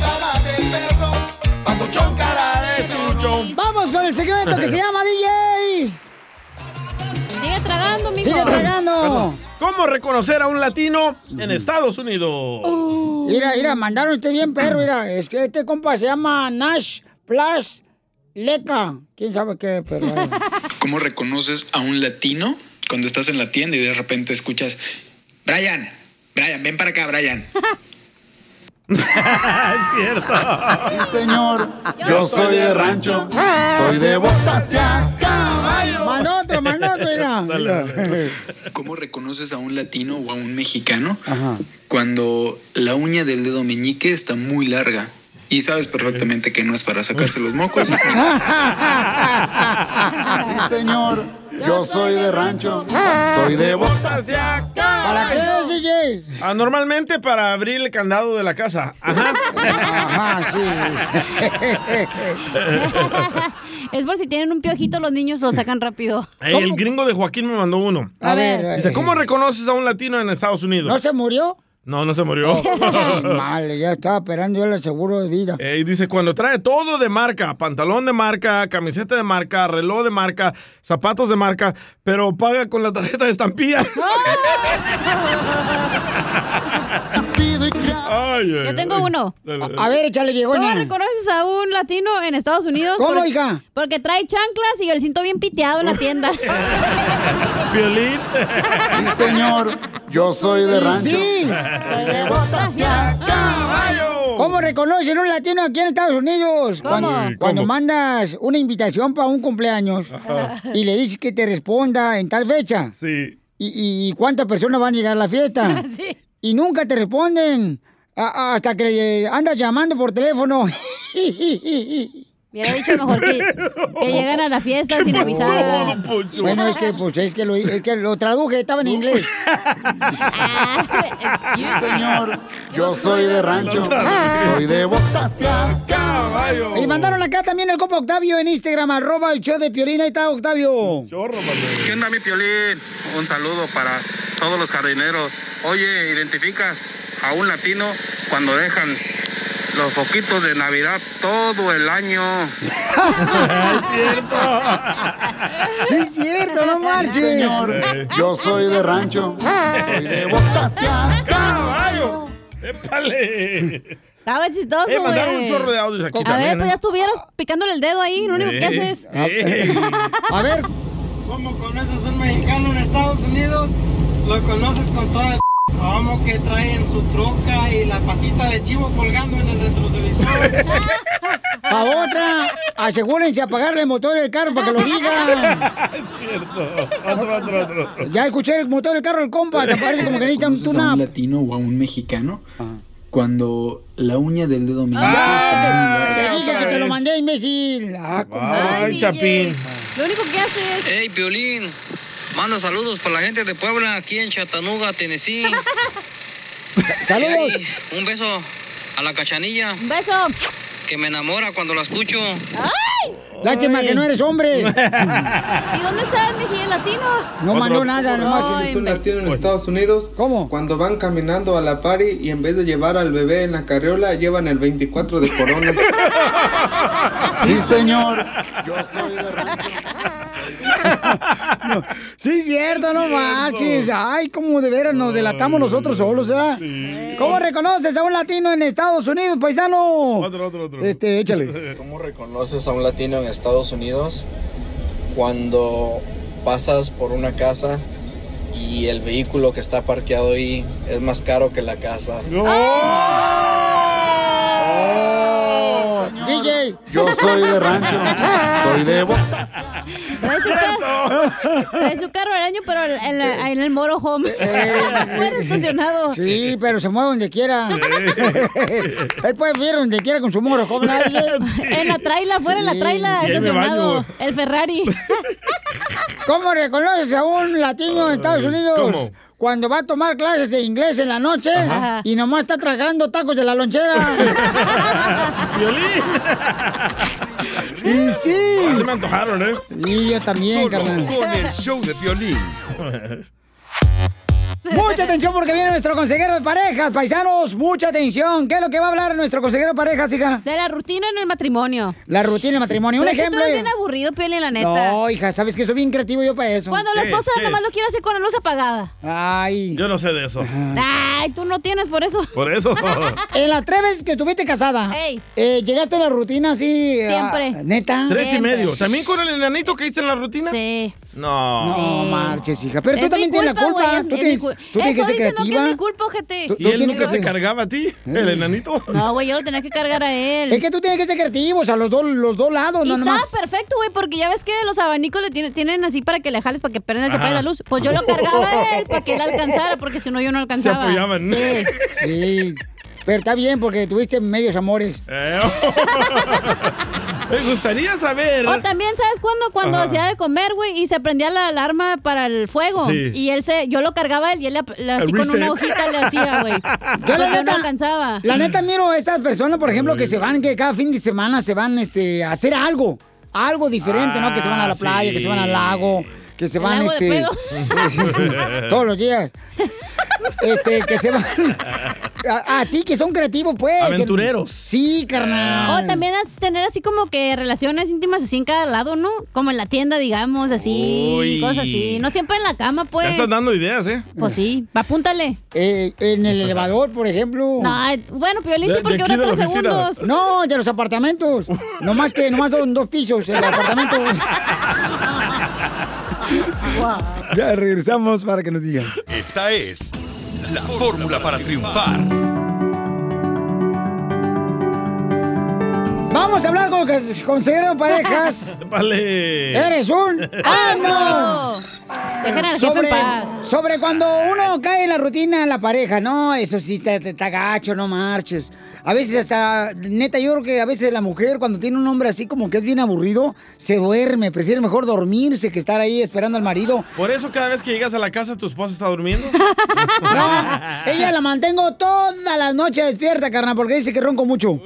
cara de perro. Vamos con el segmento que se llama DJ. Sigue tragando, mijo. Sigue tragando. Perdón. ¿Cómo reconocer a un latino en Estados Unidos? Mira, mira, mandaron este bien perro, mira. Es que este compa se llama Nash Plus Leca. ¿Quién sabe qué, pero... ¿Cómo reconoces a un latino cuando estás en la tienda y de repente escuchas, Brian, Brian, ven para acá, Brian? es cierto. Sí, señor. Yo soy de rancho. Soy de botas y a caballo. Manda otro, manda otro, mira. ¿Cómo reconoces a un latino o a un mexicano cuando la uña del dedo meñique está muy larga? Y sabes perfectamente que no es para sacarse los mocos. Sí, señor. Yo soy de rancho. Soy de botas y a ¿Para qué es, DJ? Ah, normalmente para abrir el candado de la casa. Ajá. Ajá, sí. Es por si tienen un piojito los niños lo sacan rápido. El gringo de Joaquín me mandó uno. A ver. Dice, ¿cómo reconoces a un latino en Estados Unidos? ¿No se murió? No, no se murió. Mal, ya estaba esperando yo el seguro de vida. Ey, dice, cuando trae todo de marca, pantalón de marca, camiseta de marca, reloj de marca, zapatos de marca, pero paga con la tarjeta de estampilla. Ay, ay, Yo tengo ay. uno. Dale, dale. A ver, échale, ¿Cómo viejona. reconoces a un latino en Estados Unidos? ¿Cómo, Porque- hija? Porque trae chanclas y el cinto bien piteado en la tienda. Violín. Sí, señor. Yo soy de rancho. Sí. Soy de botas y a caballo. ¿Cómo reconocen un latino aquí en Estados Unidos? ¿Cómo? Cuando, Sí, cuando ¿cómo? mandas una invitación para un cumpleaños y le dices que te responda en tal fecha. Sí. ¿Y, y cuántas personas van a llegar a la fiesta? Sí. Y nunca te responden. A- a- hasta que andas llamando por teléfono. Hubiera dicho mejor que, que llegan a la fiesta sin avisar. bueno, es que, pues, es que, lo, es que lo traduje, estaba en inglés. Sí, señor. Yo soy de rancho. Soy de botas y a caballo. Y mandaron acá también el copo Octavio en Instagram, arroba el show de Piolín. Ahí está Octavio. ¿Qué onda, mi Piolín? Un saludo para todos los jardineros. Oye, ¿identificas a un latino cuando dejan los foquitos de Navidad todo el año. es cierto. Sí, es cierto, no marches. Señor, yo soy de rancho. Soy de Bocasia. ¡Caballo! ¡Épale! Estaba chistoso, Eh, mandaron güey. un chorro de audios aquí A también, ver, pues ¿eh? ya estuvieras picándole el dedo ahí, lo único que Eh, haces. eh. A ver. ¿Cómo conoces a un mexicano en Estados Unidos? Lo conoces con toda como que traen su troca y la patita de chivo colgando en el retrovisor. A otra, asegúrense apagarle el motor del carro para que lo digan. Es cierto. Otro, otro, otro. Ya escuché el motor del carro del compa, te parece como que necesita un ¿Conoces a un tune latino o a un mexicano cuando la uña del dedo meñique Ah, está muy te, larga? te dije que te lo mandé, imbécil. Ah. Ay, Chapín. Lo único que haces. Hey, Piolín, manda saludos para la gente de Puebla, aquí en Chattanooga, Tennessee. Saludos. Un beso a la cachanilla. Un beso. Que me enamora cuando la escucho. Lástima que no eres hombre. ¿Y dónde está el mejilla latino? No mandó nada, nomás. Ay, Tú nacieron en Estados Unidos. ¿Cómo? Cuando van caminando a la party y en vez de llevar al bebé en la carriola, llevan el 24 de corona. Sí, señor. Yo soy de rancho. No, sí, es cierto, no marches. Ay, cómo de veras nos delatamos nosotros solos, ¿eh? ¿Cómo reconoces a un latino en Estados Unidos, paisano? Otro, otro, otro. Este, échale. ¿Cómo reconoces a un latino en Estados Unidos cuando pasas por una casa y el vehículo que está parqueado ahí es más caro que la casa? Oh, DJ. Yo soy de rancho. Soy de Bocasia. Trae su, carro, trae su carro al año, pero en, la- en el Moro Home. Fuera estacionado. Sí, pero se mueve donde quiera. Él puede vivir donde quiera con su moro, como nadie. En la traila, fuera en la Sí. traila, estacionado. El Ferrari. ¿Cómo reconoces a un latino en Estados Unidos? ¿Cómo? Cuando va a tomar clases de inglés en la noche Ajá. y nomás está tragando tacos de la lonchera. Violín. Y sí. Se me antojaron, ¿eh? Sí, yo también, Solo carnal. con el show de violín. Mucha atención porque viene nuestro consejero de parejas, paisanos. Mucha atención. ¿Qué es lo que va a hablar nuestro consejero de parejas, hija? De la rutina en el matrimonio. La rutina del matrimonio. Un Pero es que ejemplo. tú eres bien aburrido, Pioli, la neta. No, hija, sabes que soy bien creativo yo para eso. Cuando la ¿Qué esposa nomás lo quiere hacer con la luz apagada. Ay. Yo no sé de eso. Ay, tú no tienes por eso. Por eso. En las tres veces que estuviste casada, Ey. eh, ¿llegaste a la rutina así? Siempre. ah, ¿Neta? Tres y Siempre. medio. ¿También con el enanito que hice en la rutina? Sí. No. No marches, hija. Pero tú también tienes la culpa, es- Tú es tienes, tú tienes que ser diciendo creativa. que es mi culpa, ojete. Tú- ¿Y tú él nunca que ser- cargaba a ti? ¿El enanito? No, güey, yo lo tenía que cargar a él. Es que tú tienes que ser creativo, o sea, los dos, los dos lados, Y no nomás. perfecto, güey, porque ya ves que los abanicos le tienen, tienen así para que le jales, para que prenda y se apague Ajá. la luz. Pues yo lo cargaba a él para que él alcanzara, porque si no yo no alcanzaba. apoyaban. Sí. Sí. Pero está bien porque tuviste medios amores. Me gustaría saber. O también, ¿sabes cuándo? Cuando Ajá. hacía de comer, güey, y se prendía la alarma para el fuego. Sí. Y él se, yo lo cargaba él y él le- le- así con una hojita le hacía, güey. Yo la Porque no neta, alcanzaba. la neta miro a estas personas, por ejemplo, que se van, que cada fin de semana se van este, a hacer algo. Algo diferente, ¿no? Que se van a la Ah, playa, que se van al lago, que se ¿El van, este. todos los días. Este, que se van. Así que son creativos, pues. que- Aventureros. Sí, carnal. O también tener así como que relaciones íntimas así en cada lado, ¿no? Como en la tienda, digamos, así, Uy. cosas así. No siempre en la cama, pues. Ya estás dando ideas, ¿eh? Pues sí, apúntale. Eh, en el elevador, por ejemplo. No, bueno, Piolín sí, porque ahora tres segundos. No, de los apartamentos. No más que, nomás son dos pisos el apartamento. Ya regresamos para que nos digan. Esta es la fórmula para triunfar. Vamos a hablar con el consejero de parejas. Vale. ¡Eres un al jefe sobre, en paz. sobre cuando uno cae en la rutina en la pareja, no, eso sí está, está gacho, no marches. A veces hasta, neta, yo creo que a veces la mujer cuando tiene un hombre así como que es bien aburrido, se duerme, prefiere mejor dormirse que estar ahí esperando al marido. Por eso cada vez que llegas a la casa tu esposa está durmiendo. No, ella la mantengo todas las noches despierta, carnal, porque dice que ronco mucho.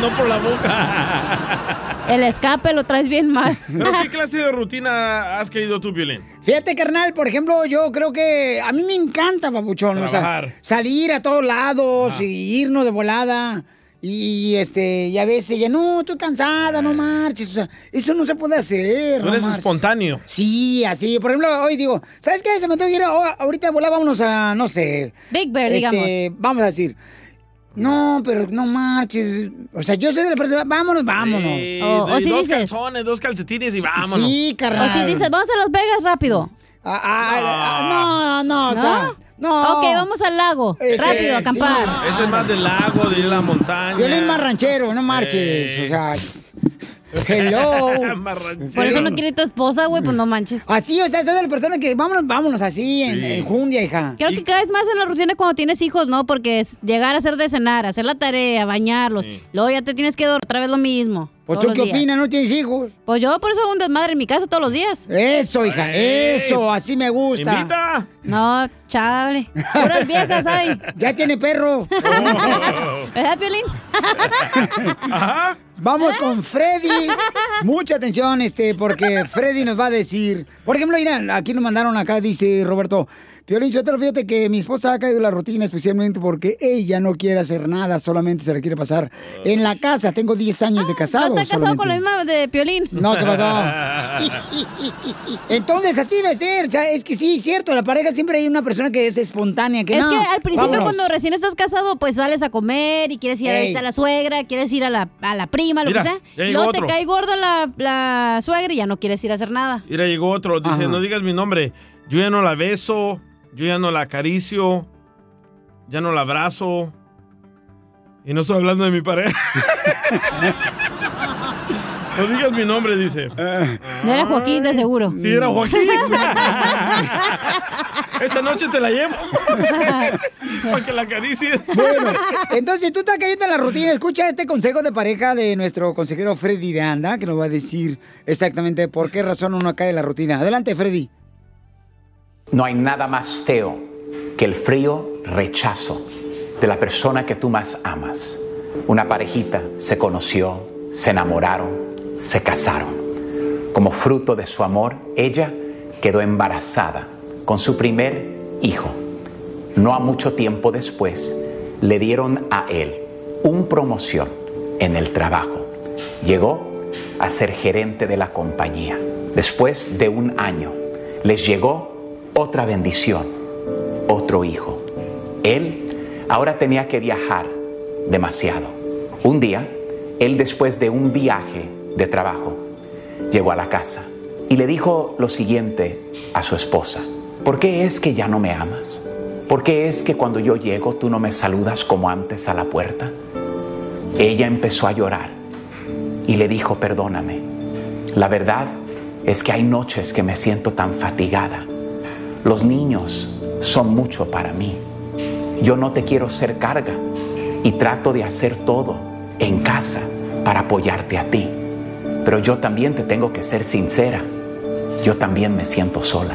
No por la boca. El escape lo traes bien mal. ¿Pero qué clase de rutina has caído tú, Violín? Fíjate, carnal, por ejemplo, yo creo que a mí me encanta, papuchón, o sea, salir a todos lados y irnos de volada. Y este, y a veces ella, no, estoy cansada, no marches. O sea, eso no se puede hacer. Tú no eres marches". espontáneo. Sí, así. Por ejemplo, hoy digo, ¿sabes qué? Se me tengo que ir. a- oh, ahorita volábamos a, no sé. Big Bear, digamos. Vamos a decir. No, pero no marches. O sea, yo soy de la persona, vámonos, vámonos. Sí, de- dos calzones, dos calcetines y vámonos. Sí, carnal. O si dices, vamos a Las Vegas rápido. Ah, ah, no, no, o sea, no. Ok, vamos al lago. Eh, rápido, eh, acampar. Ese es más del lago, de ir a la montaña. Violín más ranchero, no marches. Eh. O sea, hello. Por eso no quiere tu esposa, güey, pues no manches. Así, o sea, soy de la persona que vámonos, vámonos así, en, Sí. en jundia, hija. Creo que caes más en la rutina cuando tienes hijos, ¿no? Porque es llegar a hacer de cenar, hacer la tarea, bañarlos. Luego ya te tienes que dormir otra vez lo mismo. Pues tú qué días. opinas, ¿no tienes hijos? Pues yo por eso hago un desmadre en mi casa todos los días. Eso, hija, eso, así me gusta. Invita. No, chale. Puras viejas hay. Ya tiene perro. ¿Verdad, Piolín? Vamos con Freddy. Mucha atención, este, porque Freddy nos va a decir. Por ejemplo, mira, aquí nos mandaron acá, dice Roberto. Piolín, yo te lo fíjate que mi esposa ha caído en la rutina especialmente porque ella no quiere hacer nada, solamente se la quiere pasar en la casa. Tengo 10 años de casado. Ah, No está casado solamente. con la misma de Piolín. No, ¿qué pasó? Entonces, así debe ser. O sea, es que sí, es cierto. La pareja siempre hay una persona que es espontánea. Que es no, que al principio vámonos. cuando recién estás casado, pues sales a comer y quieres ir a visitar a la suegra, quieres ir a la, a la prima, lo Mira, que sea. Y luego te cae gordo la, la suegra y ya no quieres ir a hacer nada. Mira, llegó otro. Dice, Ajá. no digas mi nombre. Yo ya no la beso. Yo ya no la acaricio. Ya no la abrazo. Y no estoy hablando de mi pareja. no digas mi nombre, dice. No era Joaquín, de seguro. Sí, era Joaquín. Esta noche te la llevo. Para que la acaricies. Bueno, entonces tú estás cayendo en la rutina. Escucha este consejo de pareja de nuestro consejero Freddy de Anda, que nos va a decir exactamente por qué razón uno cae en la rutina. Adelante, Freddy. No hay nada más feo que el frío rechazo de la persona que tú más amas. Una parejita se conoció, se enamoraron, se casaron. Como fruto de su amor, ella quedó embarazada con su primer hijo. No a mucho tiempo después, le dieron a él un promoción en el trabajo. Llegó a ser gerente de la compañía. Después de un año, les llegó otra bendición, otro hijo. Él ahora tenía que viajar demasiado. Un día, él después de un viaje de trabajo, llegó a la casa y le dijo lo siguiente a su esposa. ¿Por qué es que ya no me amas? ¿Por qué es que cuando yo llego tú no me saludas como antes a la puerta? Ella empezó a llorar y le dijo, perdóname. La verdad es que hay noches que me siento tan fatigada. Los niños son mucho para mí. Yo no te quiero ser carga y trato de hacer todo en casa para apoyarte a ti. Pero yo también te tengo que ser sincera. Yo también me siento sola.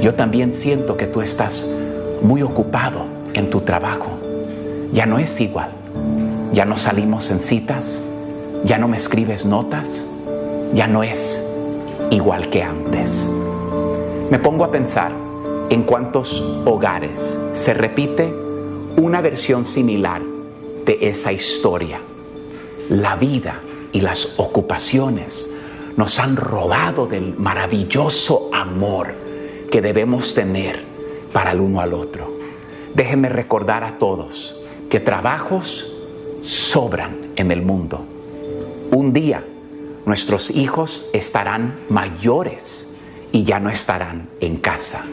Yo también siento que tú estás muy ocupado en tu trabajo. Ya no es igual. Ya no salimos en citas. Ya no me escribes notas. Ya no es igual que antes. Me pongo a pensar en cuántos hogares se repite una versión similar de esa historia. La vida y las ocupaciones nos han robado del maravilloso amor que debemos tener para el uno al otro. Déjenme recordar a todos que trabajos sobran en el mundo. Un día nuestros hijos estarán mayores y ya no estarán en casa.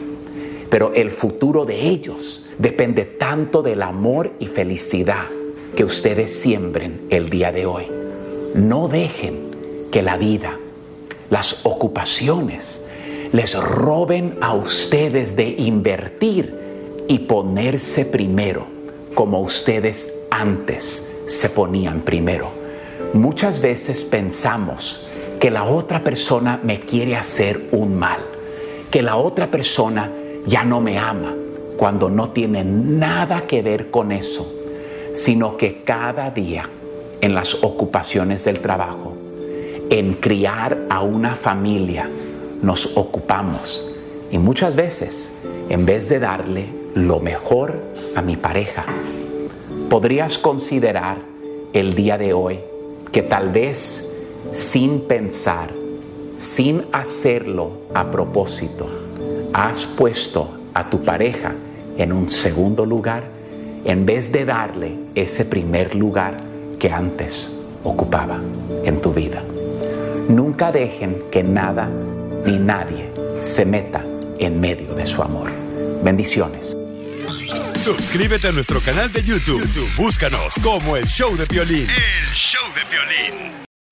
Pero el futuro de ellos depende tanto del amor y felicidad que ustedes siembren el día de hoy. No dejen que la vida, las ocupaciones, les roben a ustedes de invertir y ponerse primero como ustedes antes se ponían primero. Muchas veces pensamos que la otra persona me quiere hacer un mal, que la otra persona ya no me ama, cuando no tiene nada que ver con eso, sino que cada día en las ocupaciones del trabajo, en criar a una familia, nos ocupamos. Y muchas veces, en vez de darle lo mejor a mi pareja, podrías considerar el día de hoy que tal vez sin pensar, sin hacerlo a propósito, has puesto a tu pareja en un segundo lugar en vez de darle ese primer lugar que antes ocupaba en tu vida. Nunca dejen que nada ni nadie se meta en medio de su amor. Bendiciones. Suscríbete a nuestro canal de YouTube. YouTube, Búscanos como el show de violín. El show de violín.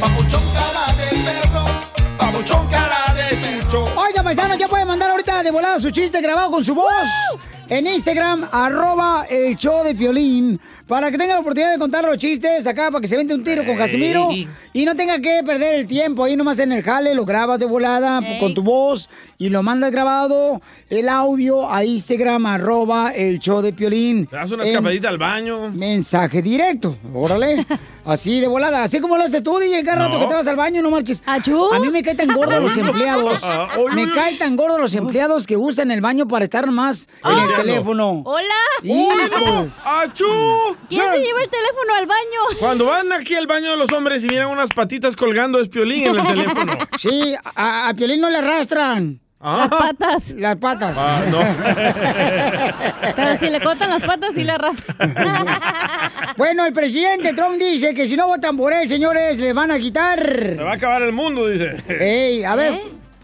Papuchón cara de perro. Oiga, paisanos, ya pueden mandar ahorita de volada su chiste grabado con su voz. En Instagram, arroba el show de Piolín. Para que tenga la oportunidad de contar los chistes acá, para que se vente un tiro con Casimiro. Y no tenga que perder el tiempo. Ahí nomás en el jale lo grabas de volada Ey. con tu voz. Y lo mandas grabado, el audio, a Instagram, arroba el show de Piolín. Te das una En escapadita al baño. Mensaje directo, órale. Así de volada, así como lo haces tú, DJ, cada rato que te vas al baño, no marches. A mí me cae tan gordo los empleados. Me uy. cae tan gordo los empleados que usan el baño para estar más en el teléfono. Hola. Hijo. ¡Achú! ¿Quién se lleva el teléfono al baño? Cuando van aquí al baño de los hombres y miran unas patitas colgando, es piolín en el teléfono. Sí, a, a Piolín no le arrastran. Ah. Las patas. Las patas. Ah, no. Pero si le cortan las patas, sí le arrastran. Bueno, el presidente Trump dice que si no votan por él, señores, le van a quitar. Se va a acabar el mundo, dice. Ey, a ver,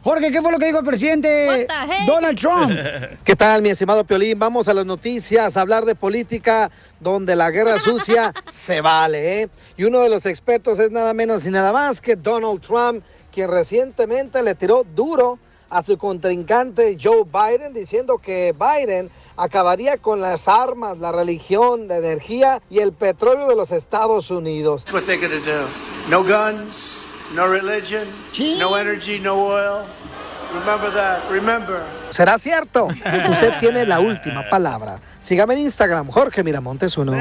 Jorge, ¿qué fue lo que dijo el presidente Donald Trump? ¿Qué tal, mi estimado Piolín? Vamos a las noticias, a hablar de política, donde la guerra sucia se vale, ¿eh? Y uno de los expertos es nada menos y nada más que Donald Trump, quien recientemente le tiró duro a su contrincante Joe Biden, diciendo que Biden acabaría con las armas, la religión, la energía y el petróleo de los Estados Unidos. That's what they're gonna do. No guns, no religion, no energy, no oil. Remember that. Remember. ¿Será cierto? Usted tiene la última palabra. Sígame en Instagram, Jorge Miramontes uno.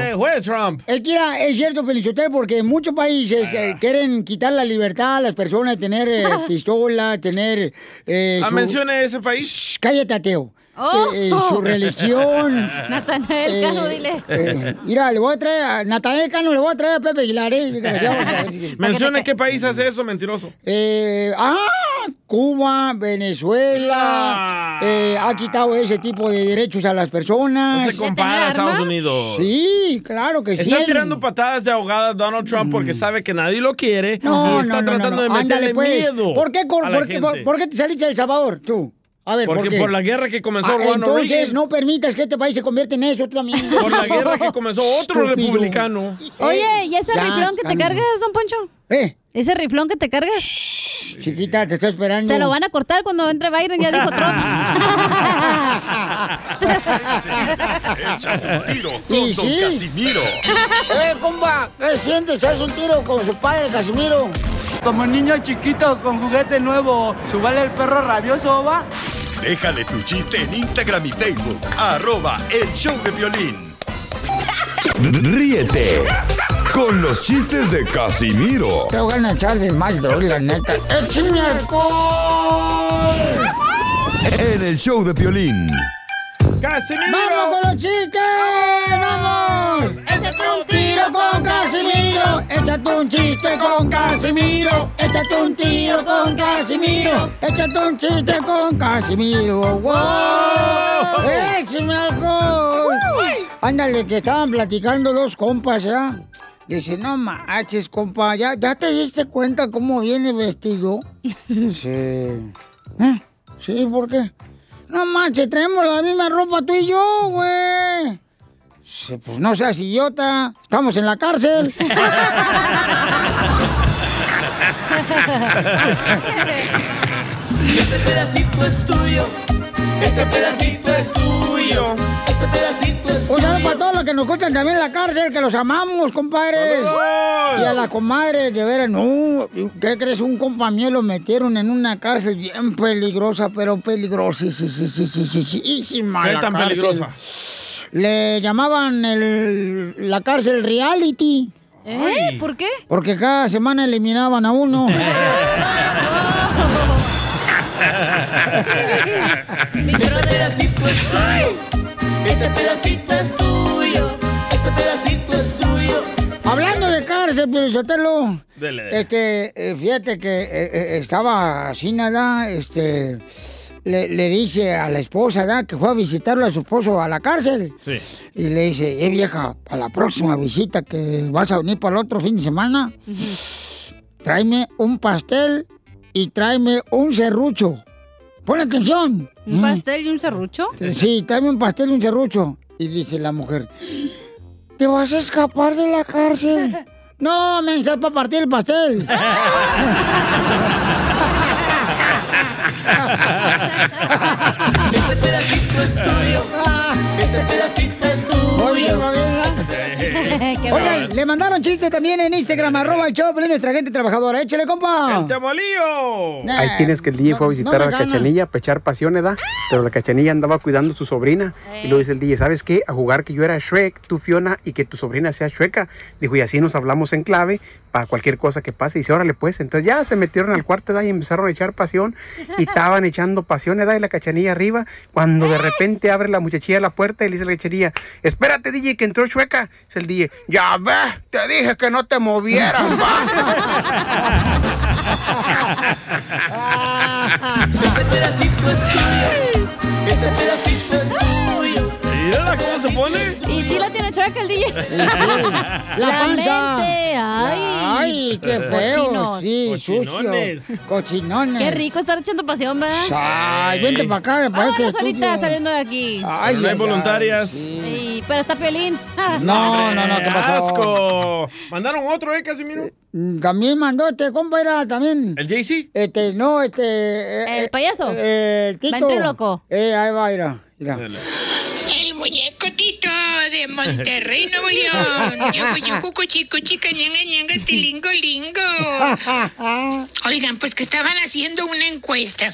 Trump. Es que era- es cierto, Pelichotel, porque en muchos países eh, quieren quitar la libertad a las personas de tener eh, pistola, tener... eh, Ah, su- mencione ese país. Shh, cállate, ateo. Oh. eh, su religión. Natanael Cano, dile. eh, mira, le voy a traer a Natanael Cano, le voy a traer a Pepe Aguilar, ¿eh? Desgraciado, a ver si- Mencione qué país hace eso, mentiroso. Eh, ah, Cuba, Venezuela, eh, ha quitado ese tipo de derechos a las personas. No se compara a Estados Unidos. Sí, claro que sí. Está tirando patadas de ahogada Donald Trump porque sabe que nadie lo quiere No, y está no, no, tratando no, de meterle Ándale, pues. miedo. ¿Por qué, por, por, qué te saliste de El Salvador, tú? A ver, Porque ¿por qué? por la guerra que comenzó Ah, Ronald Entonces, Reagan. no permitas que este país se convierta en eso también. Por la guerra que comenzó otro Estúpido. republicano. Oye, ¿y ese Ya, riflón que te cargas, don Poncho? ¿Eh? ¿Ese riflón que te cargas? Chiquita, te está esperando. Se lo van a cortar cuando entre Byron, ya dijo Trump. Tiro con Don sí. Casimiro. ¡Eh, compa! ¿Qué sientes? ¿Haz un tiro con su padre, Casimiro? Como niño chiquito con juguete nuevo, ¿subale el perro rabioso, va? Déjale tu chiste en Instagram y Facebook. Arroba el show de violín. Ríete con los chistes de Casimiro Te voy a echar de mal, doy, la neta. ¡Échame alcohol! en el show de violín. ¡Vamos con los chistes! ¡Vamos! ¡Échate un tiro con Casimiro! ¡Échate un chiste con Casimiro! ¡Échate un tiro con Casimiro! ¡Échate un chiste con Casimiro! ¡Wow! ¡Échame alcohol! Ándale, que estaban platicando dos compas, ¿ya? Dice, no manches, compa, ¿ya, ¿ya te diste cuenta cómo viene vestido? Sí. ¿Eh? Sí, ¿por qué? No manches, traemos la misma ropa tú y yo, güey. Sí, Pues no seas idiota. Estamos en la cárcel. Este pedacito es tuyo. Este pedacito es tuyo. Este pedacito es Un saludo para todos los que nos escuchan también en la cárcel, que los amamos, compadres. ¡Saludos! Y a la comadre, de veras, no. ¿Qué crees? Un compa mío lo metieron en una cárcel bien peligrosa, pero peligrosa. Sí, sí, sí, sí, sí, sí, sí, ¿Qué la tan cárcel. peligrosa? Le llamaban el, la cárcel reality. ¿Eh? ¿Por qué? Porque cada semana eliminaban a uno. Este pedacito es tuyo. Este pedacito es tuyo. Este pedacito es tuyo. Hablando de cárcel, Sotelo. Dele. Este, eh, fíjate que eh, eh, estaba así, nada, este, le, le dice a la esposa, ¿verdad? Que fue a visitarlo a su esposo a la cárcel. Sí. Y le dice, eh, vieja, para la próxima visita que vas a venir para el otro fin de semana, tráeme un pastel y tráeme un serrucho. Pon atención. ¿Un pastel y un serrucho? Sí, tráeme un pastel y un serrucho. Y dice la mujer, ¿te vas a escapar de la cárcel? No, me para partir el pastel. Este pedacito es tuyo. Este pedacito es tuyo. Oye, Oigan, le mandaron chiste también en Instagram, arroba el Choplin, nuestra gente trabajadora. Échale, compa. ¡El temolío! Ahí tienes que el DJ fue a visitar no a la gana. cachanilla para echar pasión, ¿verdad? Pero la cachanilla andaba cuidando a su sobrina. Y luego dice el DJ, ¿sabes qué? A jugar que yo era Shrek, tú Fiona, y que tu sobrina sea Shreka. Dijo, y así nos hablamos en clave para cualquier cosa que pase. Y dice, órale pues. Entonces ya se metieron al cuarto, ¿verdad? Y empezaron a echar pasión. Y estaban echando pasión, ¿verdad? Y la cachanilla arriba. Cuando de repente abre la muchachilla la puerta y le dice a la cachanilla, espérate, DJ, que entró Shreka. Dice el DJ, ya ve, te dije que no te movieras, va. Este pedacito es tuyo. Este pedacito. Mírala cómo se pone. Y sí la tiene chueca el DJ. La panza. mente, ay. Ay, qué feo. Cochinos. Sí, Cochinones. sucio. Cochinones. Qué rico estar echando pasión, ¿verdad? Ay, vente para acá, para ahorita estudio. saliendo de aquí. Ay, Pero no hay ay, voluntarias. Sí, pero está Piolín. No, no, no, ¿qué pasó? ¡Asco! Mandaron otro, ¿eh, Casimiro? Mm, También mandó este compa, era también. ¿El JC? Este, no, este. eh, ¿El eh, payaso? eh, el Tito. Ventríloco. Eh, ahí va, mira. Mira. El muñeco Tito de Monterrey, Nuevo León. Yucu, yucu, cuchico, chica, ñanga, ñanga, tilingo, lingo. Oigan, pues que estaban haciendo una encuesta.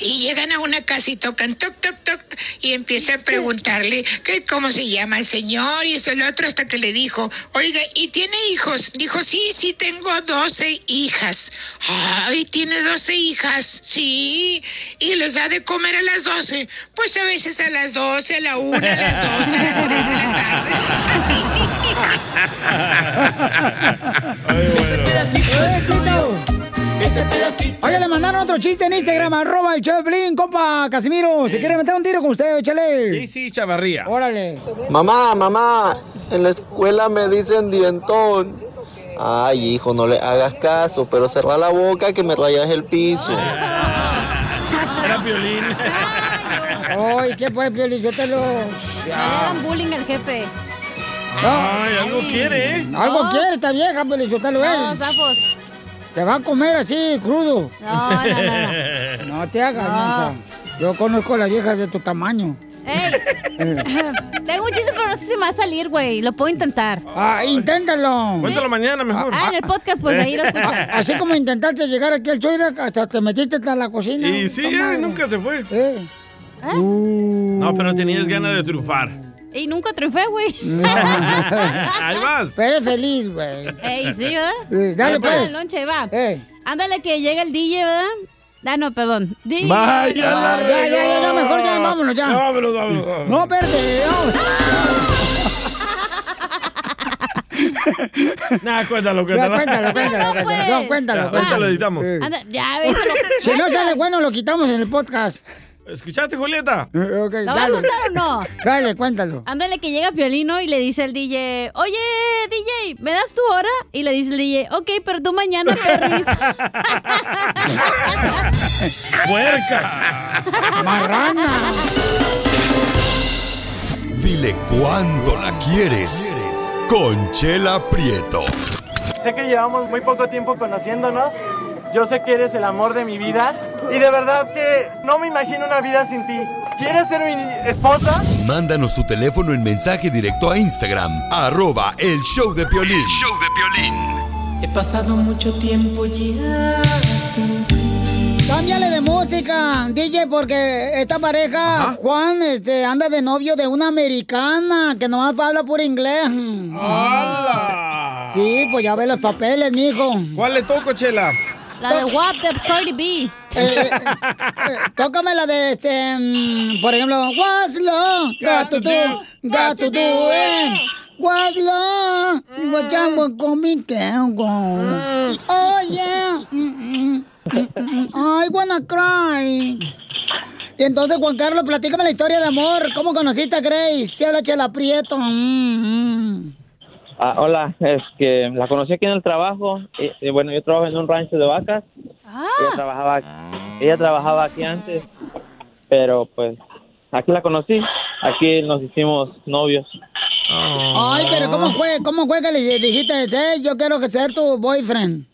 Y llegan a una casa y tocan toc, toc, toc, y empieza a preguntarle que cómo se llama el señor y eso el otro hasta que le dijo, oiga, ¿y tiene hijos? Dijo, sí, sí, tengo 12 hijas. Ay, ¿tiene 12 hijas? Sí. ¿Y les da de comer a las 12? Pues a veces a las 12, a la 1, a las 2, a las 3 de la tarde. Oye, le mandaron otro chiste en Instagram, arroba el Choplin, compa Casimiro. Si quiere meter un tiro con usted, échale. Sí, sí, Chavarría. Órale. Mamá, mamá, en la escuela me dicen dientón. Ay, hijo, no le hagas caso, pero cerra la boca que me rayas el piso. Era violín. Ay, ¿qué fue, Pioli? Yo te lo... No le hagan bullying al jefe. Ay, algo quiere, ¿eh? Algo No. quiere esta vieja, Pioli, yo te lo No, es. Te va a comer así, crudo. No, no, no, No te hagas, No. Yo conozco a las viejas de tu tamaño. ¡Ey! Tengo un chiste, pero no sé si me va a salir, güey. Lo puedo intentar. Ah, inténtalo. Cuéntalo mañana mejor. Ah, en el podcast, pues ahí lo escuchan. Así como intentaste llegar aquí al Choira, hasta te metiste hasta la cocina. Y sí, eh, nunca se fue. Eh. No, pero tenías ganas de triunfar. Y nunca triunfé, güey. Ahí vas. Pero eres feliz, güey. Ey, sí, ¿verdad? Sí, dale, Ahí pues. lonche, va. Ándale que llega el DJ, ¿verdad? Ah, no, perdón. DJ. Vaya, Ah, ya, ya, ya, ya, mejor ya, vámonos ya. Vámonos, vámonos, vámonos. No, espérate. Nah, cuéntalo, Ya, cuéntalo. cuéntalo, cuéntalo, cuéntalo. No, cuéntalo, Ya, cuéntalo. lo editamos. Sí. Anda, ya. Si no sale bueno, lo quitamos en el podcast. ¿Escuchaste, Julieta? Eh, ok, ¿Lo va a contar o no? Dale, cuéntalo. Ándale que llega Piolino y le dice al DJ, oye, DJ, ¿me das tu hora? Y le dice el DJ, ok, pero tú mañana, perris. ¡Puerca! Marrana. Dile cuándo la quieres. Conchela Prieto. Sé que llevamos muy poco tiempo conociéndonos. Yo sé que eres el amor de mi vida. Y de verdad que no me imagino una vida sin ti. ¿Quieres ser mi esposa? Mándanos tu teléfono en mensaje directo a Instagram, arroba el show de Piolín. show de He pasado mucho tiempo ya sin ti. Cámbiale de música, DJ, porque esta pareja, Juan, este, anda de novio de una americana que nomás habla puro inglés. ¡Hala! Sí, pues ya ve los papeles, mijo. ¿Cuál le toco, Chela? La de WAP de Cardi B. Eh, eh, eh, tócame la de este, mm, por ejemplo, What's love got to do, got to do, eh. What's love, what you want coming down, go. Oh yeah, Mm, mm, mm, mm, I wanna cry. Y entonces, Juan Carlos, platícame la historia de amor. ¿Cómo conociste a Grace? Te habla Chela Prieto. Mm, mm. Ah, hola, es que la conocí aquí en el trabajo. Y, y bueno, yo trabajo en un rancho de vacas. Ella trabajaba, ella trabajaba aquí antes, pero pues aquí la conocí. Aquí nos hicimos novios. Ay, pero ¿cómo fue? ¿Cómo fue que le dijiste, eh, yo quiero que ser tu boyfriend?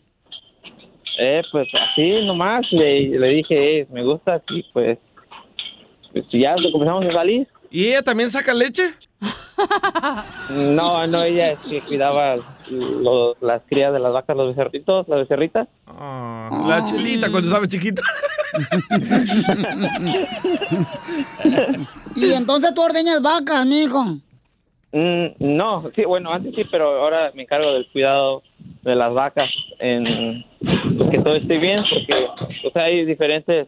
Eh, pues así nomás le, le dije, eh, me gusta y pues, pues ya comenzamos a salir. ¿Y ella también saca leche? No, no, ella es que cuidaba lo- las crías de las vacas, los becerritos, las becerritas. Ah, la chelita cuando estaba chiquita. Y entonces tú ordeñas vacas, mijo. Mm, no, sí, bueno, antes sí, pero ahora me encargo del cuidado de las vacas, en pues, que todo esté bien, porque o sea, hay diferentes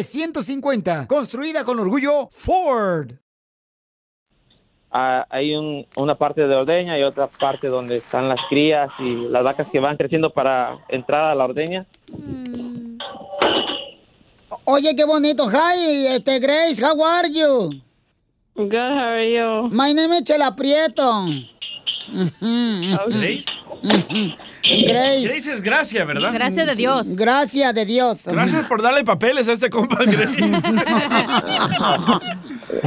F-150, construida con orgullo Ford. Ah, hay un- una parte de ordeña y otra parte donde están las crías y las vacas que van creciendo para entrar a la ordeña. Oye, qué bonito. Hi, este Grace, how are you? Good, how are you? My name is Chela Prieto. ¿Grace? Grace. Grace es gracia, ¿verdad? Gracias de Dios. Gracias de Dios. Gracias por darle papeles a este compa, Grace.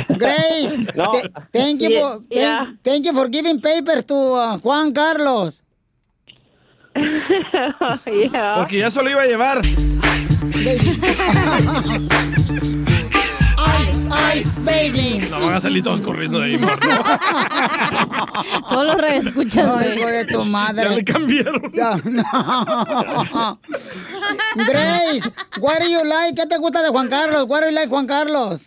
Grace, No. th- thank you Yeah, for thank, yeah. thank you for giving papers to uh, Juan Carlos. Porque ya se lo iba a llevar. Ice, baby. No van a salir todos corriendo de ahí, amor. Todos los reescuchas, Ay, güey. hijo de tu madre. Ya le cambiaron. Ya, no. Grace, what do you like? ¿Qué te gusta de Juan Carlos? What do you like Juan Carlos?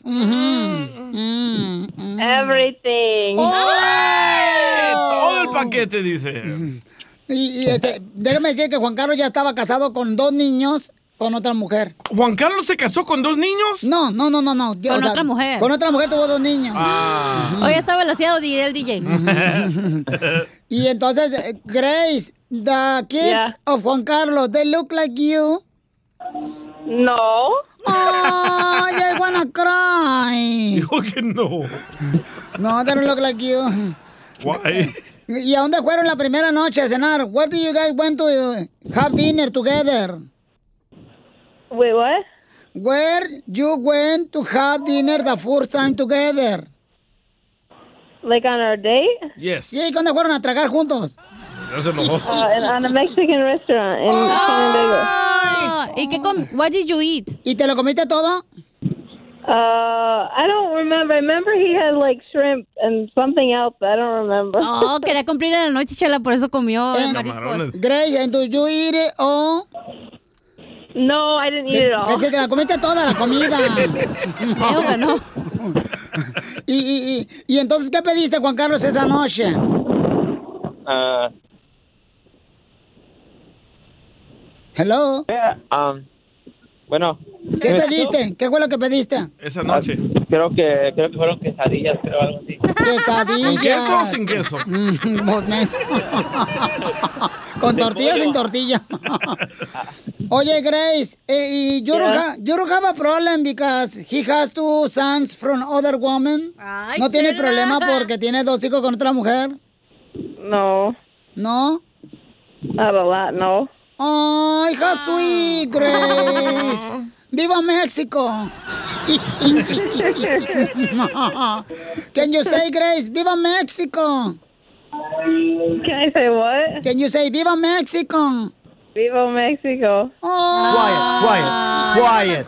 Everything. Todo el paquete, dice. Y, y, este, déjame decir que Juan Carlos ya estaba casado con dos niños con otra mujer. ¿Juan Carlos se casó con dos niños? No, no, no, no, no. Yo, Con o sea, otra mujer. Con otra mujer tuvo dos niños. Ah. Hoy está balanceado el DJ. Y entonces, eh, Grace, the kids Yeah. of Juan Carlos, they look like you. No. Ay, I wanna cry. Dijo que no. No, they don't look like you. Why? ¿Y a dónde fueron la primera noche a cenar? Where do you guys went to uh, have dinner together? Wait, what? Where you went to have dinner the first time together? Like on our date? Yes. Sí, ¿cuándo fueron a tragar juntos? Ya se enojó. Uh, in, on a Mexican restaurant in San Diego. ¿Y qué com What did you eat? ¿Y te lo comiste todo? Uh, I don't remember. I remember he had like shrimp and something else. I don't remember. Oh, quería cumplir en la noche, chela, por eso comió Eh, mariscos. Grace, and do you eat it all? No, I didn't eat it all. Se te la comiste toda la comida. Eo ganó. y, y, y, y entonces, ¿qué pediste, Juan Carlos, esa noche? Ah, Hello. um, bueno. ¿Qué pediste? ¿Qué fue lo que pediste? Esa noche. Creo que, creo que fueron quesadillas, creo, algo así. Quesadillas. ¿Con queso o sin queso? Mm, Con tortilla o sin tortilla. Oye, Grace, eh, y you, don't Yeah. ha- you don't have a problem because he has two sons from other woman. Ay, no tiene problema porque tiene dos hijos con otra mujer. No, ¿No? not a lot. No. Ay, how sweet, Grace. ¡Viva México! Can you say, Grace, ¡Viva México! Can I say what? Can you say, ¡Viva México! Viva Mexico. quiet, quiet.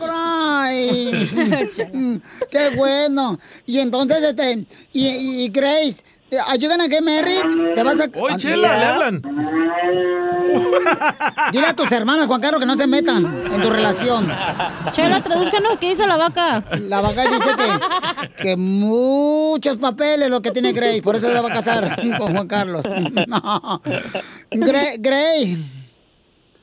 Qué bueno. Y entonces, este, y, y Grace, ¿are you gonna get married? ¿Te vas a... Oye, Chela, le hablan. Dile a tus hermanos, Juan Carlos, que no se metan en tu relación. Chela, tradúzcanos, ¿qué dice la vaca? La vaca dice que, que muchos papeles lo que tiene Grace, por eso se va a casar con Juan Carlos. Gray, Gray.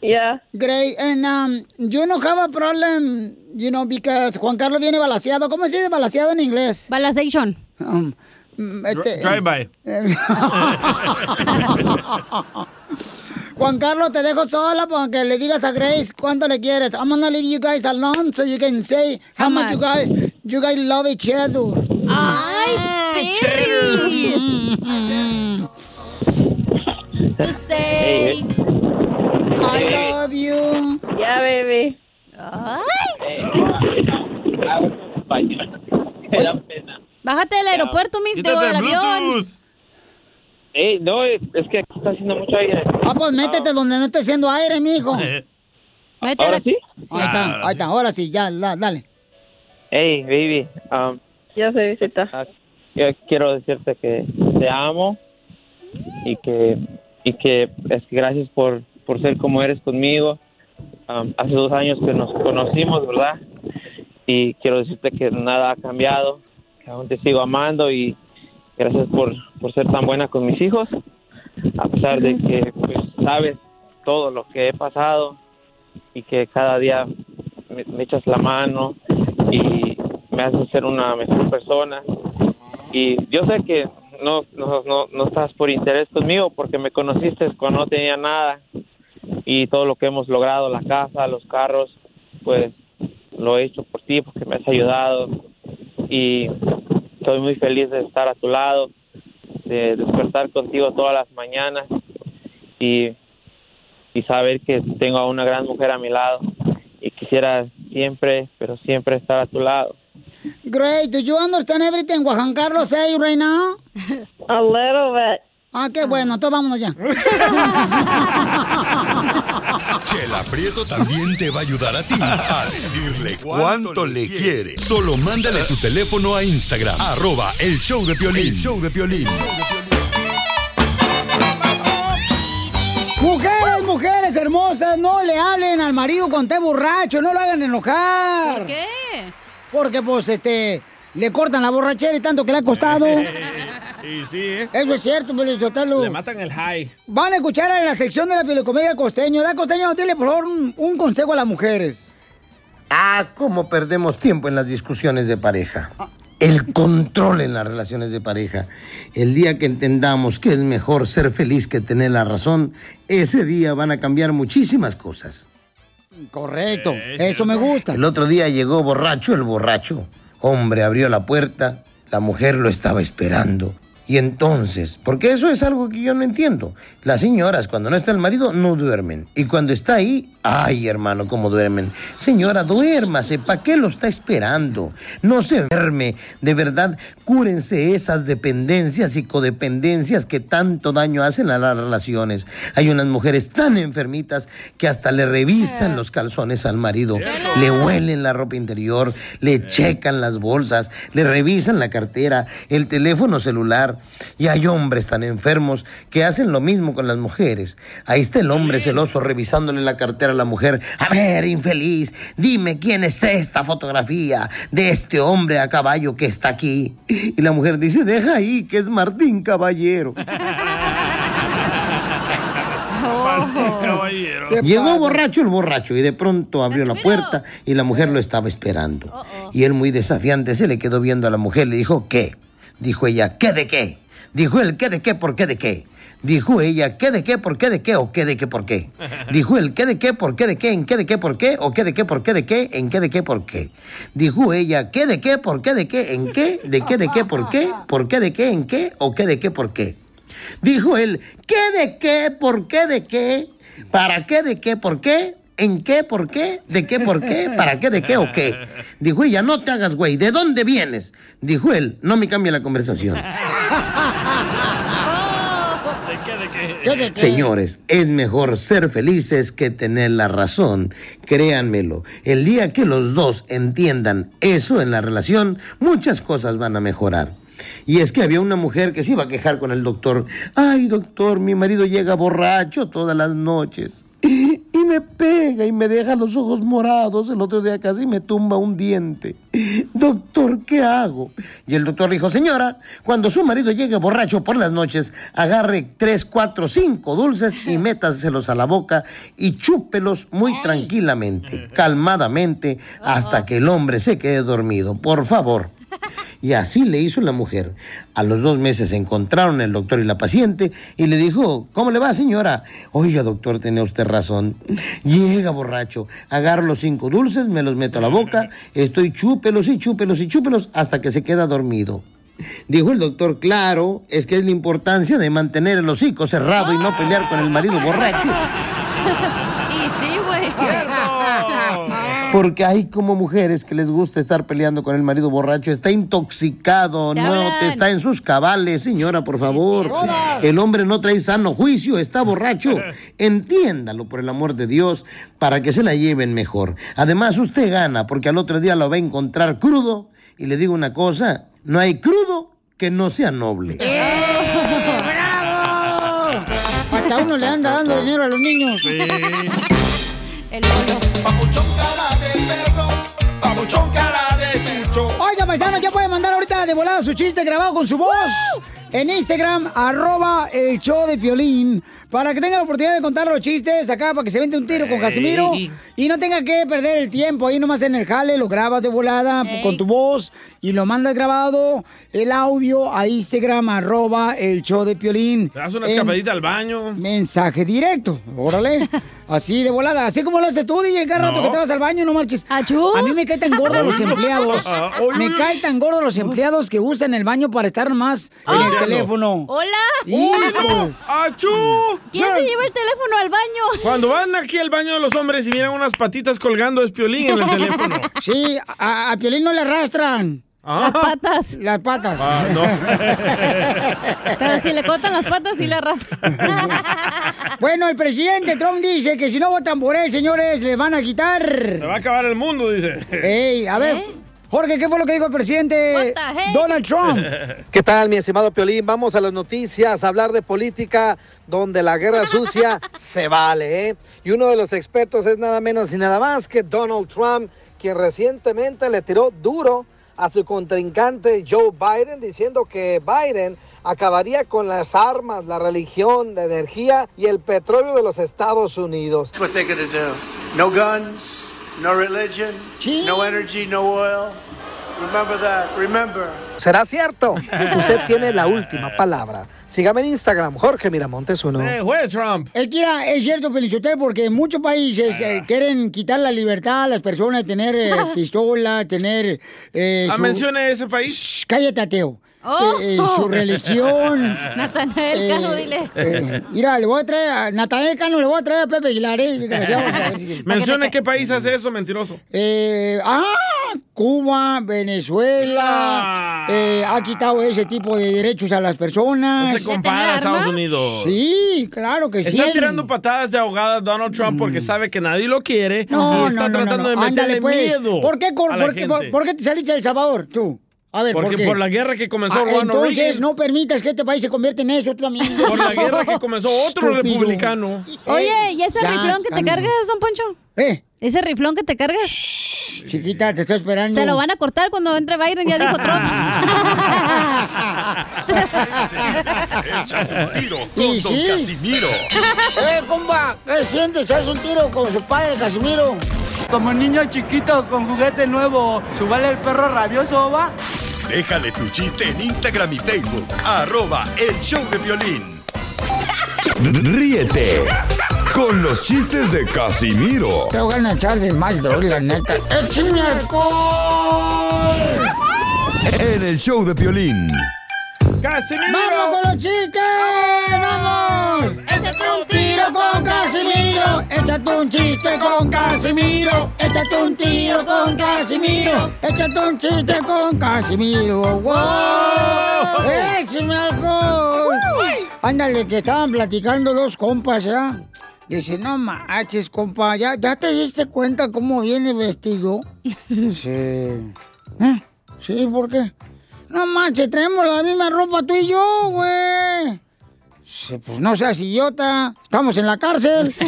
Yeah. Gray, and um, you no have a problem, you know, because Juan Carlos viene balaseado. ¿Cómo se dice balaseado en inglés? Balazation. Um, este- Drive by. Juan Carlos, te dejo sola para que le digas a Grace cuánto le quieres. I'm gonna leave you guys alone so you can say how, How much, you guys you guys love each other. ¡Ay, perris! To say. I love you. Yeah, baby. Pena. Bájate del aeropuerto, mi Quítate del el avión. Ey, no, es, es que aquí está haciendo mucho aire. Ah, pues métete donde no esté haciendo aire, mijo. Métela. ¿Ahora sí? Ahí está, Ahora ahí está, ahora sí, ya, la- dale. Hey, baby. Um, Ya se visita. ah, yo quiero decirte que te amo y que y que es que gracias por, por ser como eres conmigo. Um, hace dos años que nos conocimos, ¿verdad? Y quiero decirte que nada ha cambiado, aún te sigo amando y gracias por, por ser tan buena con mis hijos, a pesar de que pues sabes todo lo que he pasado y que cada día me, echas la mano y me haces ser una mejor persona. Y yo sé que no, no, no, no estás por interés conmigo porque me conociste cuando no tenía nada. Y todo lo que hemos logrado, la casa, los carros, pues lo he hecho por ti porque me has ayudado y estoy muy feliz de estar a tu lado, de despertar contigo todas las mañanas y, y saber que tengo a una gran mujer a mi lado y quisiera siempre, pero siempre estar a tu lado. Great. Do you understand everything what Juan Carlos say right now? A little bit. Ah, qué bueno. Entonces vámonos ya. Chela Prieto también te va a ayudar a ti a decirle cuánto le quiere. Solo mándale tu teléfono a Instagram, arroba el show de Piolín. El show de Piolín. Mujeres, mujeres hermosas, no le hablen al marido con té borracho, no lo hagan enojar. ¿Por qué? Porque, pues, este, le cortan la borrachera y tanto que le ha costado. Y sí, ¿eh? Eso es cierto. Le matan el high. Van a escuchar en la sección de la pilocomedia costeño. Da costeño, dile por favor un, un consejo a las mujeres. Ah, cómo perdemos tiempo en las discusiones de pareja. El control en las relaciones de pareja. El día que entendamos que es mejor ser feliz que tener la razón, ese día van a cambiar muchísimas cosas. Correcto, eso me gusta. El otro día llegó borracho el borracho. Hombre abrió la puerta, la mujer lo estaba esperando. Y entonces, porque eso es algo que yo no entiendo. Las señoras cuando no está el marido no duermen. Y cuando está ahí, ay hermano, cómo duermen. Señora, duérmase, ¿para qué lo está esperando? No se duerme. De verdad, cúrense esas dependencias y codependencias que tanto daño hacen a las relaciones. Hay unas mujeres tan enfermitas que hasta le revisan los calzones al marido, le huelen la ropa interior, le checan las bolsas, le revisan la cartera, el teléfono celular. Y hay hombres tan enfermos que hacen lo mismo con las mujeres. Ahí está el hombre celoso revisándole la cartera a la mujer. A ver, infeliz, dime quién es esta fotografía de este hombre a caballo que está aquí. Y la mujer dice, deja ahí, que es Martín Caballero. Llegó borracho el borracho y de pronto abrió la puerta y la mujer lo estaba esperando. Y él muy desafiante se le quedó viendo a la mujer, le dijo, ¿qué? Dijo ella, ¿qué de qué? Dijo él, ¿qué de qué? ¿Por qué de qué? Dijo ella, ¿qué de qué? ¿Por qué de qué? ¿O qué de qué? ¿Por qué? Dijo él, ¿qué de qué? ¿Por qué de qué? ¿En qué de qué? ¿Por qué? ¿O qué de qué? ¿Por qué de qué? ¿En qué de qué? ¿Por qué? Dijo ella, ¿qué de qué? ¿Por qué de qué? ¿En qué? ¿De qué? ¿De qué? ¿Por qué? ¿Por qué de qué? ¿En qué? ¿O qué de qué? ¿Por qué? Dijo él, ¿qué de qué? ¿Por qué de qué? ¿Para qué de qué? ¿Por qué? ¿En qué? ¿Por qué? ¿De qué? ¿Por qué? ¿Para qué? ¿De qué? ¿O qué? Dijo ella, no te hagas güey, ¿de dónde vienes? Dijo él, no me cambia la conversación. Señores, es mejor ser felices que tener la razón. Créanmelo, el día que los dos entiendan eso en la relación, muchas cosas van a mejorar. Y es que había una mujer que se iba a quejar con el doctor. Ay, doctor, mi marido llega borracho todas las noches. Me pega y me deja los ojos morados. El otro día casi me tumba un diente. Doctor, ¿qué hago? Y el doctor dijo, señora, cuando su marido llegue borracho por las noches, agarre tres, cuatro, cinco dulces y métaselos a la boca y chúpelos muy tranquilamente, calmadamente, hasta que el hombre se quede dormido. Por favor. Y así le hizo la mujer. A los dos meses se encontraron el doctor y la paciente y le dijo, ¿cómo le va señora? Oiga doctor, tenía usted razón. Llega borracho, agarro los cinco dulces, me los meto a la boca, estoy chúpelos y chúpelos y chúpelos hasta que se queda dormido. Dijo el doctor, claro, es que es la importancia de mantener el hocico cerrado y no pelear con el marido borracho. Sí. Porque hay como mujeres que les gusta estar peleando con el marido borracho, está intoxicado, Te no hablan. está en sus cabales, señora, por favor. El hombre no trae sano juicio, está borracho. Entiéndalo por el amor de Dios para que se la lleven mejor. Además, usted gana porque al otro día lo va a encontrar crudo. Y le digo una cosa, no hay crudo que no sea noble. ¡Bravo! Hasta uno le anda dando dinero a los niños. El lolo. Papuchón cara de perro, papuchón cara de perro. Oiga, paisanos, ya pueden mandar ahorita de volada su chiste grabado con su voz en Instagram, arroba el show de Piolín, para que tenga la oportunidad de contar los chistes acá, para que se vente un tiro con Casimiro Ey. y no tenga que perder el tiempo ahí nomás en el jale, lo grabas de volada con tu voz y lo mandas grabado, el audio a Instagram, arroba el show de Piolín. Te das una escapadita al baño. Mensaje directo, órale. Así de volada, así como lo haces tú, DJ, cada rato que te vas al baño, no marches. A mí me cae tan gordo los empleados. Ah, Me uy. cae tan gordo los empleados que usan el baño para estar más en el Limpiando. teléfono. Hola. Hijo. ¡Achú! ¿Quién se lleva el teléfono al baño? Cuando van aquí al baño de los hombres y miran unas patitas colgando es piolín en el teléfono. Sí, a, a Piolín no le arrastran. Ah. Las patas. Las patas. Ah, Pero si le cortan las patas, sí le arrastran. Bueno, el presidente Trump dice que si no votan por él, señores, le van a quitar. Se va a acabar el mundo, dice. Ey, a ver, Jorge, ¿qué fue lo que dijo el presidente Donald Trump? ¿Qué tal, mi estimado Piolín? Vamos a las noticias, a hablar de política donde la guerra sucia se vale, ¿eh? Y uno de los expertos es nada menos y nada más que Donald Trump, quien recientemente le tiró duro a su contrincante Joe Biden, diciendo que Biden acabaría con las armas, la religión, la energía y el petróleo de los Estados Unidos. That's what they're going to do. No guns, no religion, no energy, no oil. Remember that. Remember. ¿Será cierto? Usted tiene la última palabra. Sígame en Instagram, Jorge Miramontes uno. Eh, juez Trump. Es es cierto, Pelichotel, porque en muchos países eh, quieren quitar la libertad a las personas de tener eh, pistola, tener... Eh, Ah, su- mencione ese país. Shh, cállate, ateo. Oh. Eh, eh, su religión. Natanael Cano, dile. eh, mira, le voy a traer a Natanael Cano, le voy a traer a Pepe Aguilar, eh. Mencione qué país hace eso, mentiroso. Eh, ah, Cuba, Venezuela, eh, ha quitado ese tipo de derechos a las personas. No se compara a Estados Unidos. Sí, claro que sí. Está tirando patadas de ahogada a Donald Trump porque sabe que nadie lo quiere No, y está no, no, tratando no, de meterle Ándale, pues. miedo. ¿Por qué, cor- a la por, qué, por- gente. por qué te saliste de El Salvador, tú? A ver, Porque ¿por qué? por la guerra que comenzó Ah, Ronald Entonces, Reagan. no permitas que este país se convierta en eso también. Por la guerra que comenzó otro Estúpido. republicano. Oye, ¿y ese Ya, riflón que te cargas, don Poncho? ¿Eh? ¿Ese riflón que te cargas? Chiquita, te está esperando. Se lo van a cortar cuando entre Byron, ya dijo Trump. Échate un tiro con Don sí. Casimiro. ¡Eh, compa! ¿Qué sientes? ¿Haz un tiro con su padre, Casimiro? Como niño chiquito con juguete nuevo, ¿subale el perro rabioso, va? Déjale tu chiste en Instagram y Facebook. Arroba El Show de Violín. Ríete con los chistes de Casimiro Te voy a echar de mal, droga, la neta. ¡Échame alcohol! en El Show de Violín. ¡Vamos con los chistes! ¡Vamos! ¡Échate un tiro con Casimiro! ¡Échate un chiste con Casimiro! ¡Échate un tiro con Casimiro! ¡Échate un chiste con Casimiro! ¡Wow! ¡Échame alcohol! Ándale, que estaban platicando dos compas, ¿ya? Dice, no manches, compa, ¿ya, ¿ya te diste cuenta cómo viene vestido? Sí. ¿Eh? Sí, ¿por qué? No manches, traemos la misma ropa tú y yo, güey. Sí, Pues no seas idiota. Estamos en la cárcel.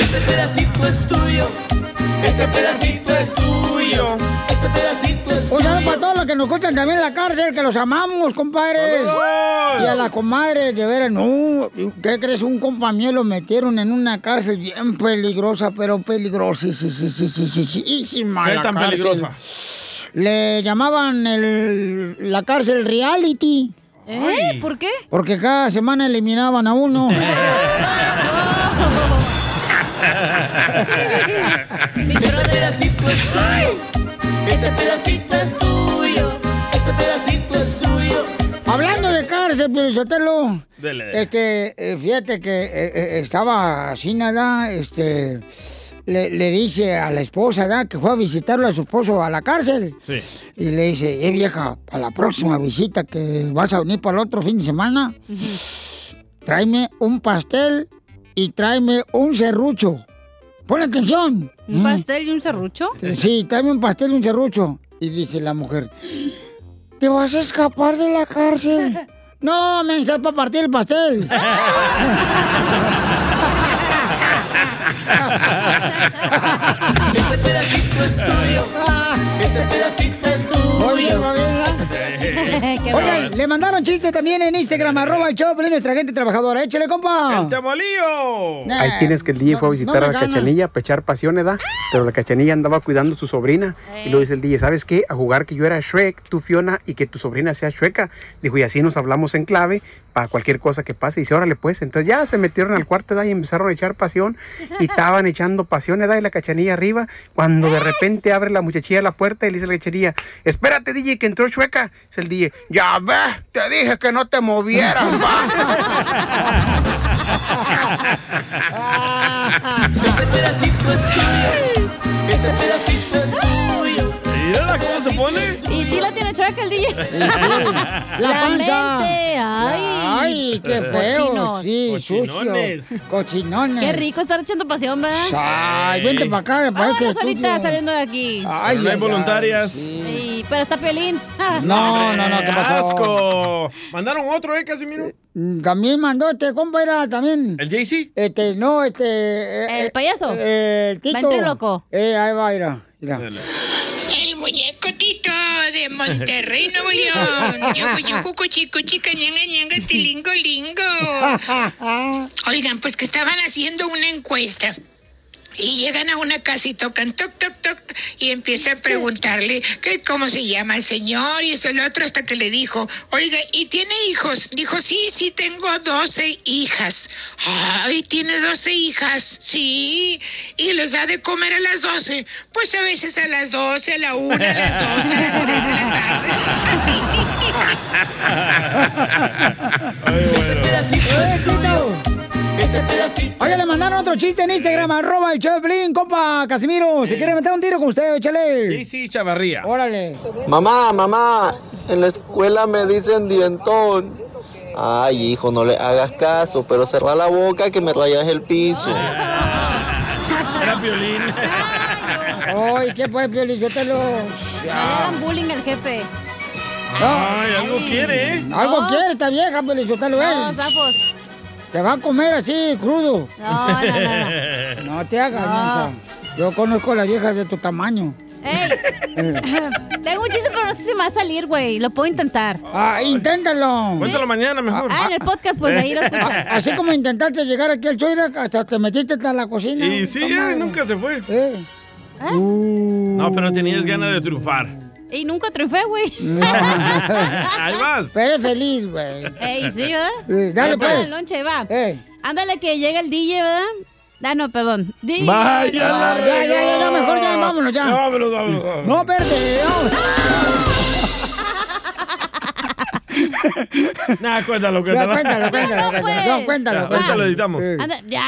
Este pedacito es tuyo. Este pedacito es tuyo. Este pedacito es Un saludo para todos los que nos escuchan también en la cárcel, que los amamos, compadres. ¡Saludos! Y a la comadre, de veras, no. ¿Qué crees? Un compa mío lo metieron en una cárcel bien peligrosa, pero peligrosa. Sí, sí, sí, sí, sí, sí, sí, ¿Qué tan peligrosa? Le llamaban el- la cárcel reality. ¿Eh? ¿Por qué? Porque cada semana eliminaban a uno. Este pedacito es tuyo. Este pedacito es tuyo. Este pedacito es tuyo. Hablando de cárcel, chiste, pero Sotelo. Dele. Este, eh, fíjate que eh, eh, estaba así, nada, este, le, le dice a la esposa, ¿verdad? Que fue a visitarlo a su esposo a la cárcel. Sí. Y le dice, eh, vieja, para la próxima visita que vas a venir para el otro fin de semana, tráeme un pastel y tráeme un serrucho. Pon atención. ¿Un pastel y un serrucho? Sí, tráeme un pastel y un serrucho. Y dice la mujer, ¿te vas a escapar de la cárcel? No, me para partir el pastel. Este pedacito es tuyo. Este pedacito es tuyo. Oye, Oigan, le mandaron chiste también en Instagram, arroba el Choplin, nuestra gente trabajadora. Échale, compa. ¡El temolío! Ahí tienes que el DJ fue a visitar no a la gana. cachanilla, para echar pasión, ¿verdad? Pero la cachanilla andaba cuidando a su sobrina. Y luego dice el DJ, ¿sabes qué? A jugar que yo era Shrek, tú Fiona, y que tu sobrina sea Shreka. Dijo, y así nos hablamos en clave para cualquier cosa que pase. Y dice, órale, pues. Entonces ya se metieron al cuarto, ¿verdad? Y empezaron a echar pasión. Y estaban echando pasión, ¿verdad? Y la cachanilla arriba. Cuando de repente abre la muchachilla la puerta y le dice a la cachanilla, espérate, DJ, que entró Shreka. Dice el DJ, ya ves, te dije que no te movieras, va. Este pedacito es tuyo. Este pedacito es tuyo. Mírala cómo se pone. Y sí la tiene chueca el DJ. La panza. mente, Ay. Ay, qué feo. Cochinos. Sí, Cochinones. sucio. Cochinones. Qué rico estar echando pasión, ¿verdad? Ay, vente para acá, para ahorita estudio. saliendo de aquí. Ay, Pero no hay ay, voluntarias. Sí, pero está Piolín. No, no, no, ¿qué pasó? ¡Asco! Mandaron otro, ¿eh, Casimiro? Mm, También mandó este compa, era también. ¿El JC? Este, no, este. eh, ¿El payaso? eh, el Tito. Ventríloco. Eh, ahí va, mira. mira. El muñeco Tito de Monterrey, Nuevo León. Yucu, yucu, cuchicu, chica, ñanga, ñanga, tilingo, lingo. Oigan, pues que estaban haciendo una encuesta. Y llegan a una casa y tocan toc, toc, toc. Y empieza a preguntarle que cómo se llama el señor y eso el otro hasta que le dijo, oiga, ¿y tiene hijos? Dijo, sí, sí, tengo 12 hijas. Ay, tiene 12 hijas. Sí. Y les da de comer a las 12. Pues a veces a las 12, a la 1, a las 2, a las 3 de la tarde. Es tuyo. Este pedacito. Oye, le mandaron otro chiste en Instagram, arroba el Choplin, compa Casimiro. Si quiere meter un tiro con usted, échale. JC Chavarría. Órale. Mamá, mamá, en la escuela me dicen dientón. Ay, hijo, no le hagas caso, pero cerra la boca que me rayas el piso. Era violín. Ay, ¿qué pues, Pioli? Yo te lo... No le hagan bullying al jefe. Ay, algo quiere, ¿eh? Algo quiere esta vieja, Pioli, yo te lo No, ves. Te va a comer así, crudo. No, no, no. No te hagas, No. Yo conozco a las viejas de tu tamaño. ¡Ey! Tengo un chiste, pero no sé si me va a salir, güey. Lo puedo intentar. Ah, inténtalo. Cuéntalo mañana mejor. Ah, en el podcast, pues ahí lo escuchan. Así como intentaste llegar aquí al Choira, hasta te metiste hasta la cocina. Y sí, Toma. eh, nunca se fue. Eh. No, pero tenías ganas de triunfar. Y nunca triunfé, güey. Ahí vas. Pero eres feliz, güey. Ey, sí, ¿verdad? Sí, dale, Ahí va pues. lonche, va. Ándale que llega el DJ, ¿verdad? Ah, no, perdón. DJ. Vaya, Ah, ya, ya, ya, ya, mejor ya, vámonos ya. Vámonos, vámonos, vámonos. No, espérate. Nah, cuéntalo, Ya, cuéntalo. cuéntalo, cuéntalo, no, cuéntalo. pues. No, cuéntalo, Ya, ahorita lo cuéntalo. editamos. Sí. Anda, ya.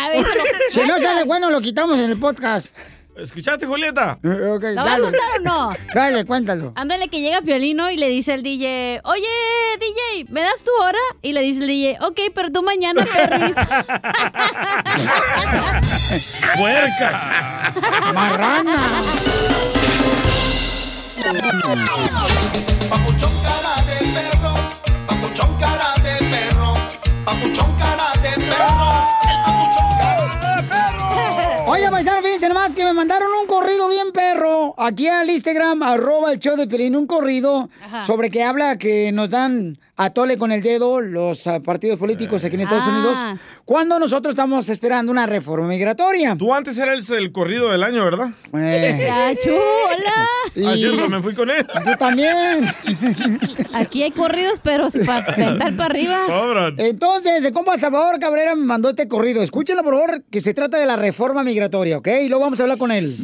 Si no sale bueno, lo quitamos en el podcast. ¿Escuchaste, Julieta? Eh, Ok, ¿Lo va a contar o no? Dale, cuéntalo. Ándale que llega Piolino y le dice al DJ, oye, DJ, ¿me das tu hora? Y le dice el DJ, ok, pero tú mañana, perris. ¡Puerca! Marrana. Papuchón cara de perro. Paisano, fíjense nomás que me mandaron un corrido bien perro aquí al Instagram, arroba el show de Pelín, un corrido Ajá. sobre que habla que nos dan a tole con el dedo los ah, partidos políticos aquí en Estados Ah. Unidos cuando nosotros estamos esperando una reforma migratoria. Tú antes eras el corrido del año, ¿verdad? Eh, ¡Ya, chula! y Ah, cierto, me fui con él. tú también. Aquí hay corridos, pero para aventar para arriba. Sobran. Entonces, el compa Salvador Cabrera me mandó este corrido. Escúchenlo, por favor, que se trata de la reforma migratoria, ¿ok? Y luego vamos a hablar con él.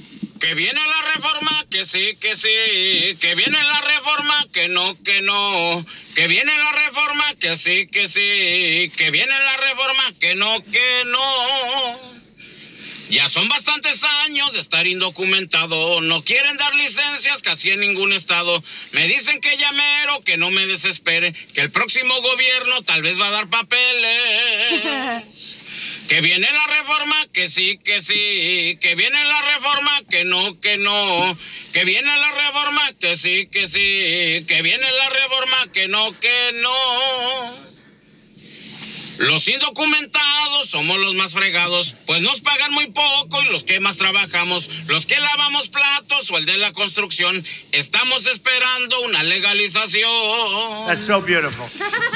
Que viene la reforma, que sí, que sí. Que viene la reforma, que no, que no. Que viene la reforma, que sí, que sí. Que viene la reforma, que no, que no. Ya son bastantes años de estar indocumentado. No quieren dar licencias casi en ningún estado. Me dicen que llamero, que no me desespere. Que el próximo gobierno tal vez va a dar papeles. Que viene la reforma, que sí, que sí. Que viene la reforma, que no, que no. Que viene la reforma, que sí, que sí. Que viene la reforma, que no, que no. Los indocumentados somos los más fregados, pues nos pagan muy poco y los que más trabajamos, los que lavamos platos o el de la construcción, estamos esperando una legalización. That's so beautiful.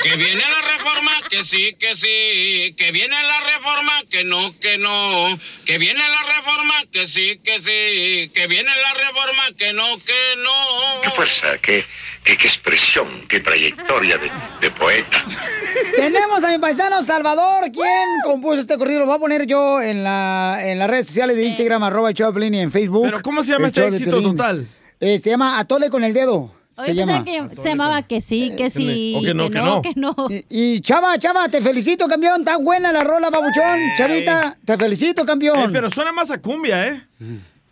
Que viene la reforma, que sí, que sí, que viene la reforma, que no, que no, que viene la reforma, que sí, que sí, que viene la reforma, que no, que no. Qué fuerza, qué, qué, qué expresión, qué trayectoria de, de poeta. Tenemos a mi paisano Salvador, quien compuso este corrido. Lo voy a poner yo en, la, en las redes sociales de Instagram, arroba Piolín, y en Facebook. ¿Pero cómo se llama este éxito Piolín. total? Eh, se llama Atole con el dedo. Oye, se llama. que se llamaba que sí, que sí, O que no, que no. que no. Y, y Chava, Chava, te felicito, campeón. Está buena la rola, babuchón. Chavita, te felicito, campeón. Eh, pero suena más a cumbia, ¿eh?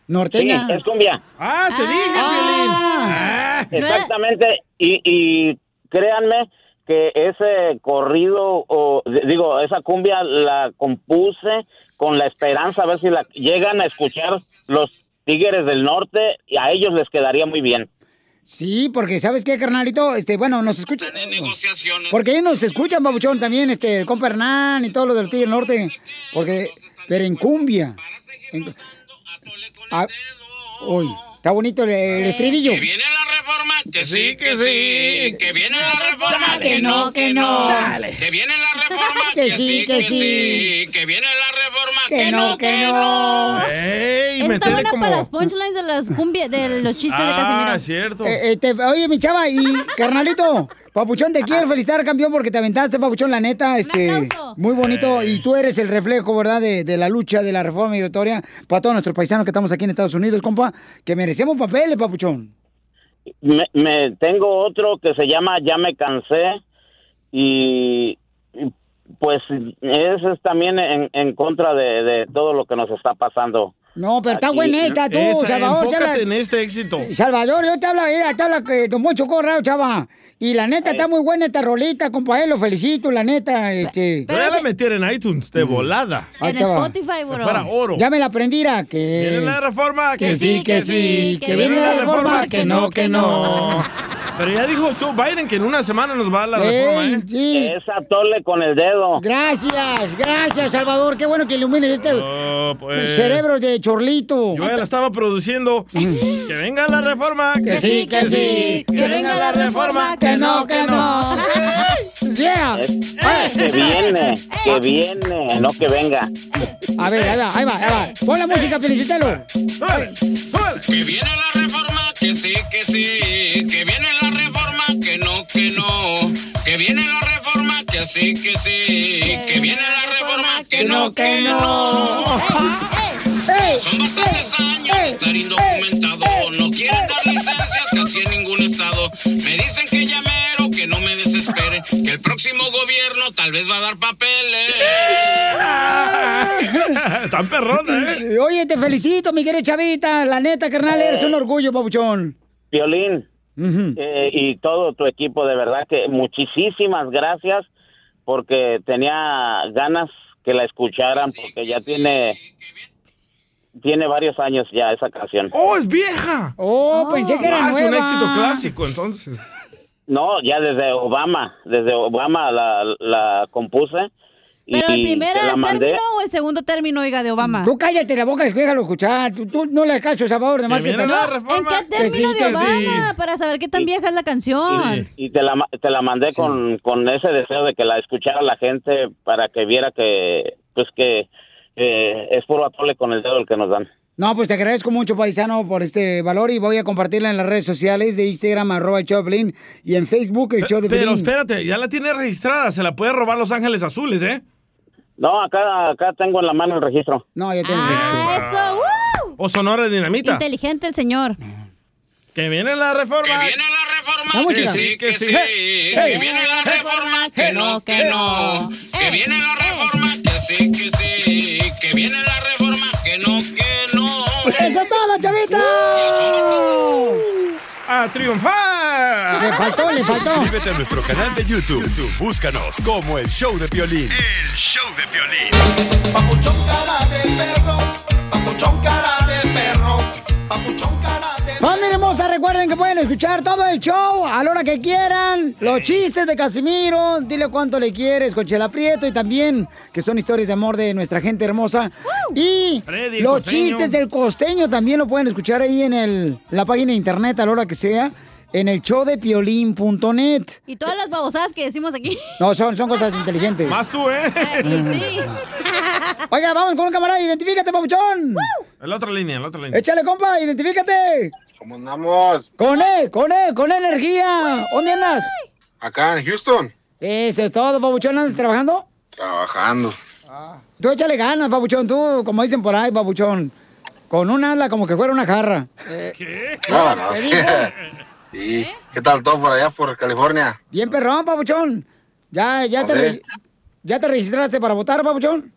Norteña. Sí, es cumbia. Ah, te dije, Ah. Exactamente, y, y créanme que ese corrido, o digo, esa cumbia la compuse con la esperanza a ver si la llegan a escuchar los Tigres del Norte y a ellos les quedaría muy bien. Sí, porque ¿sabes qué, carnalito? Este, bueno, nos escuchan. Porque ellos nos escuchan, babuchón, también, este, el compa Hernán y todo lo del Tigre del Norte. Porque, pero en cumbia. En- Ah, uy, está bonito el, el estribillo. Que viene la reforma, que sí, que sí. Que viene la reforma, que no, que no. Que viene la reforma, que sí, que sí. Que viene la reforma, que no, que no. Está buena como- para las punchlines de las cumbias, de los chistes de Casimiro. Ah, es cierto. Eh, este, oye, mi chava, y carnalito, Papuchón, te quiero felicitar, campeón, porque te aventaste, Papuchón, la neta, este, muy bonito, y tú eres el reflejo, ¿verdad?, de, de la lucha de la reforma migratoria para todos nuestros paisanos que estamos aquí en Estados Unidos, compa, que merecemos papeles, Papuchón. Me, me- tengo otro que se llama Ya me cansé y, y, pues ese es también en, en contra de, de todo lo que nos está pasando. No, pero está buena esta, tú, Esa, Salvador. te habla- en este éxito. Salvador, yo te hablo, mira, te habla que Don Poncho Corrado, chava. Y la neta, está muy buena esta rolita, compa, eh, lo felicito, la neta, este... Pero ya la metieron en iTunes de volada. Ahí te va. Si fuera oro. Ya me la aprendí, era que... Viene la reforma, que sí, que sí, que viene la reforma, que no, que no. Pero ya dijo Joe Biden que en una semana nos va a dar la reforma, ¿eh? sí. Es atole con el dedo. Gracias, gracias, Salvador. Qué bueno que ilumines este Oh, pues. cerebro de chorlito. Yo ya la estaba produciendo. que venga la reforma. Que sí, que sí. Que venga la reforma. Que no, que no. Yeah. Es- que viene, que viene, no que venga. A ver, ahí va, ahí va, ahí va. Pon la música, felicítalo. Que viene la reforma, que sí, que sí. Que viene la reforma, que no, que no. Que viene la reforma, que sí, que sí. Que viene la reforma, que no, que no. Son bastantes años de estar indocumentado. No quieren dar licencias casi en ningún estado. Me dicen que llamero, que no me desespere. Que el próximo gobierno tal vez va a dar papeles. Tan perrona, ¿eh? Oye, te felicito, mi querido Chavita. La neta, carnal, eres un orgullo, papuchón. Violín eh, y todo tu equipo, de verdad que muchísimas gracias porque tenía ganas que la escucharan porque ya tiene tiene varios años ya esa canción. ¡Oh, es vieja! Oh, pensé que era Ah, es un nueva. éxito clásico, entonces. No, ya desde Obama, desde Obama la, la compuse. y Pero el primer término o el segundo término, oiga, de Obama. Tú cállate la boca, déjalo escuchar. Tú, tú no le caso, Salvador, de más que te- ¿En qué término de Obama? Para saber qué tan vieja es la canción. Y te la, te la mandé con, con ese deseo de que la escuchara la gente para que viera que, pues que eh, es puro atole con el dedo el que nos dan. No, pues te agradezco mucho, paisano, por este valor y voy a compartirla en las redes sociales de Instagram, arroba el show de Piolín, y en Facebook, el show de Pero espérate, ya la tiene registrada. Se la puede robar Los Ángeles Azules, ¿eh? No, acá, acá tengo en la mano el registro. No, ya tiene Ah, eso, ¡woo! O Sonora Dinamita. Inteligente el señor. Que viene la reforma. Que viene la reforma. Vamos, que sí, que sí. Que viene la reforma. Que no, que no. Que viene la reforma. Que sí, que sí. Que viene la reforma. Que no, que no. ¡Eso es todo, chavita! ¡A triunfar! Le faltó, le faltó. Suscríbete a nuestro canal de YouTube. YouTube, Búscanos como El Show de Piolín. El show de violín. Papuchón cara de perro, papuchón cara de perro, papuchón cara de Familia hermosa, recuerden que pueden escuchar todo el show a la hora que quieran. Los chistes de Casimiro, dile cuánto le quieres con Chela Prieto y también que son historias de amor de nuestra gente hermosa. Y Freddy, los costeño. chistes del costeño también lo pueden escuchar ahí en el, la página de internet a la hora que sea, en el show de piolín.net. Y todas las babosadas que decimos aquí. No, son, son cosas inteligentes. Más tú, ¿eh? sí. Oiga, vamos con un camarada, identifícate, papuchón. En la otra línea, en la otra línea. Échale, compa, identifícate. ¿Cómo andamos? Con E, con E, con energía. ¿Dónde andas? Acá en Houston, Eso es todo, papuchón. ¿Andas trabajando? trabajando. Tú échale ganas, papuchón. Tú, como dicen por ahí, papuchón. Con un ala como que fuera una jarra. ¿Qué? No, no. ¿Te? Sí. ¿Qué tal todo por allá, por California? Bien perrón, papuchón. ¿Ya, ya, te, Ok. re- ¿Ya te registraste para votar, papuchón?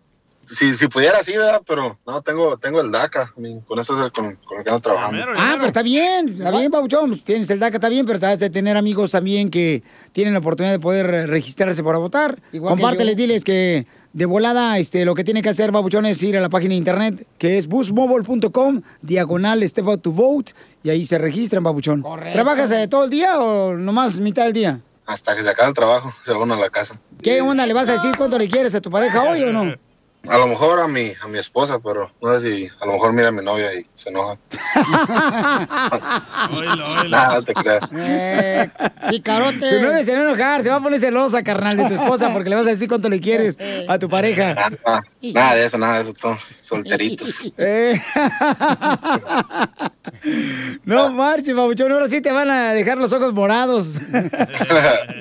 Si, si pudiera, sí, ¿verdad? Pero no, tengo, tengo el DACA. Con eso es el con, con el que ando trabajando. Ah, pero está bien, está bien, Pabuchón. Pues tienes el DACA, está bien, pero te has de tener amigos también que tienen la oportunidad de poder registrarse para votar. Igual Compárteles, diles que de volada este, lo que tiene que hacer, Pabuchón, es ir a la página de internet que es busmobile.com, diagonal step out to vote, y ahí se registran, Pabuchón. Correcto. ¿Trabajas eh, todo el día o nomás mitad del día? Hasta que se acabe el trabajo, se va uno a la casa. ¿Qué onda? ¿Le vas a decir cuánto le quieres a tu pareja hoy o no? A lo mejor a mi, a mi esposa, pero no sé si a lo mejor mira a mi novia y se enoja. Nada, no te creas. Eh, picarote. Tu novia se va a enojar, se va a poner celosa, carnal, de tu esposa, porque le vas a decir cuánto le quieres a tu pareja. Nada, nada de eso, nada de eso, todos solteritos. Eh. No marches, babuchón, ahora sí te van a dejar los ojos morados.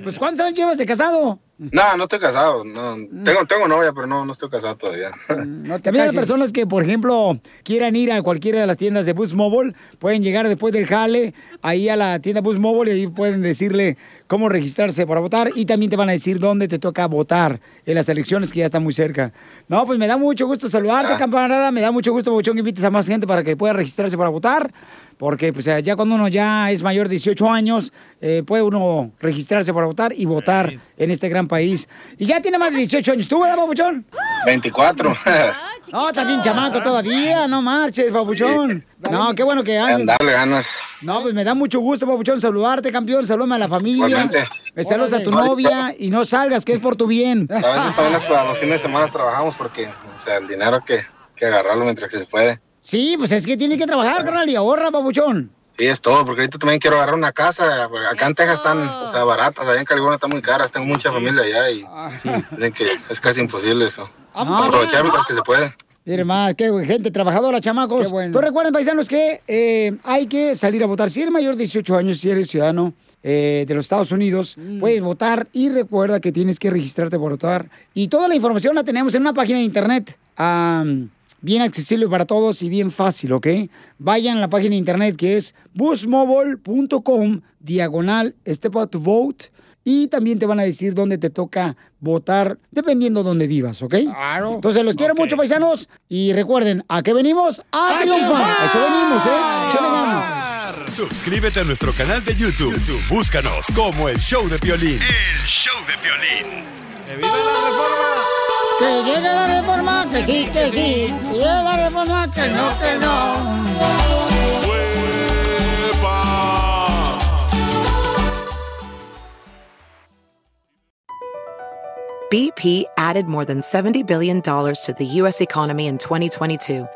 Pues, ¿cuántos años llevas de casado? No, no estoy casado. No, tengo, tengo novia, pero no, no estoy casado todavía. También las personas que, por ejemplo, quieran ir a cualquiera de las tiendas de Bus Mobile, pueden llegar después del jale ahí a la tienda Bus Mobile y ahí pueden decirle cómo registrarse para votar y también te van a decir dónde te toca votar en las elecciones que ya están muy cerca. No, pues me da mucho gusto saludarte, camarada. Me da mucho gusto, Babuchón, que invites a más gente para que pueda registrarse para votar. Porque pues ya cuando uno ya es mayor de 18 años, eh, puede uno registrarse para votar y votar en este gran país. Y ya tiene más de 18 años. ¿Tú, verdad, Babuchón? 24. No, está bien chamaco todavía, no marches, papuchón. No, qué bueno que andes. Darle ganas. No, pues me da mucho gusto, papuchón, saludarte, campeón. Salúdame a la familia. Me saludas a tu novia y no salgas, que es por tu bien. A veces también hasta los fines de semana trabajamos porque, o sea, el dinero hay que, que agarrarlo mientras que se puede. Sí, pues es que tiene que trabajar, carnal, y ahorra, papuchón. Sí, es todo, porque ahorita también quiero agarrar una casa. Acá en Texas están, o sea, baratas, allá en California están muy caras. Tengo mucha familia allá y dicen que es casi imposible eso. Ah, Aprovechar mientras que se puede. Mire más, qué gente trabajadora, chamacos. Qué bueno. Tú recuerden, paisanos, que eh, hay que salir a votar. Si eres mayor de 18 años, si eres ciudadano eh, de los Estados Unidos, puedes votar y recuerda que tienes que registrarte para votar. Y toda la información la tenemos en una página de internet. bien accesible para todos y bien fácil, ¿ok? Vayan a la página de internet que es busmobile.com diagonal step out to vote y también te van a decir dónde te toca votar dependiendo dónde vivas, ¿ok? Claro. Entonces los quiero mucho, paisanos. Y recuerden, ¿a qué venimos? ¡A, triunfar! Eso venimos, ¿eh? Suscríbete a nuestro canal de YouTube. YouTube, Búscanos como El Show de Piolín. El show de violín. Que llegue la reforma, que sí, que sí. Que llegue la reforma, que no, que no. BP added more than $70 billion to the U.S. economy in 2022.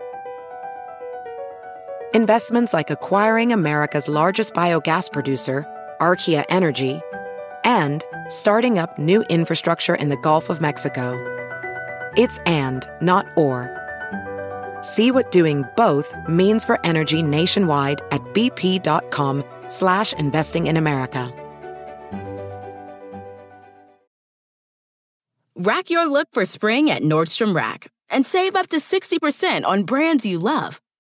Investments like acquiring America's largest biogas producer, Archaea Energy, and starting up new infrastructure in the Gulf of Mexico. It's and, not or. See what doing both means for energy nationwide at bp.com slash investing in America. Rack your look for spring at Nordstrom Rack and save up to 60% on brands you love.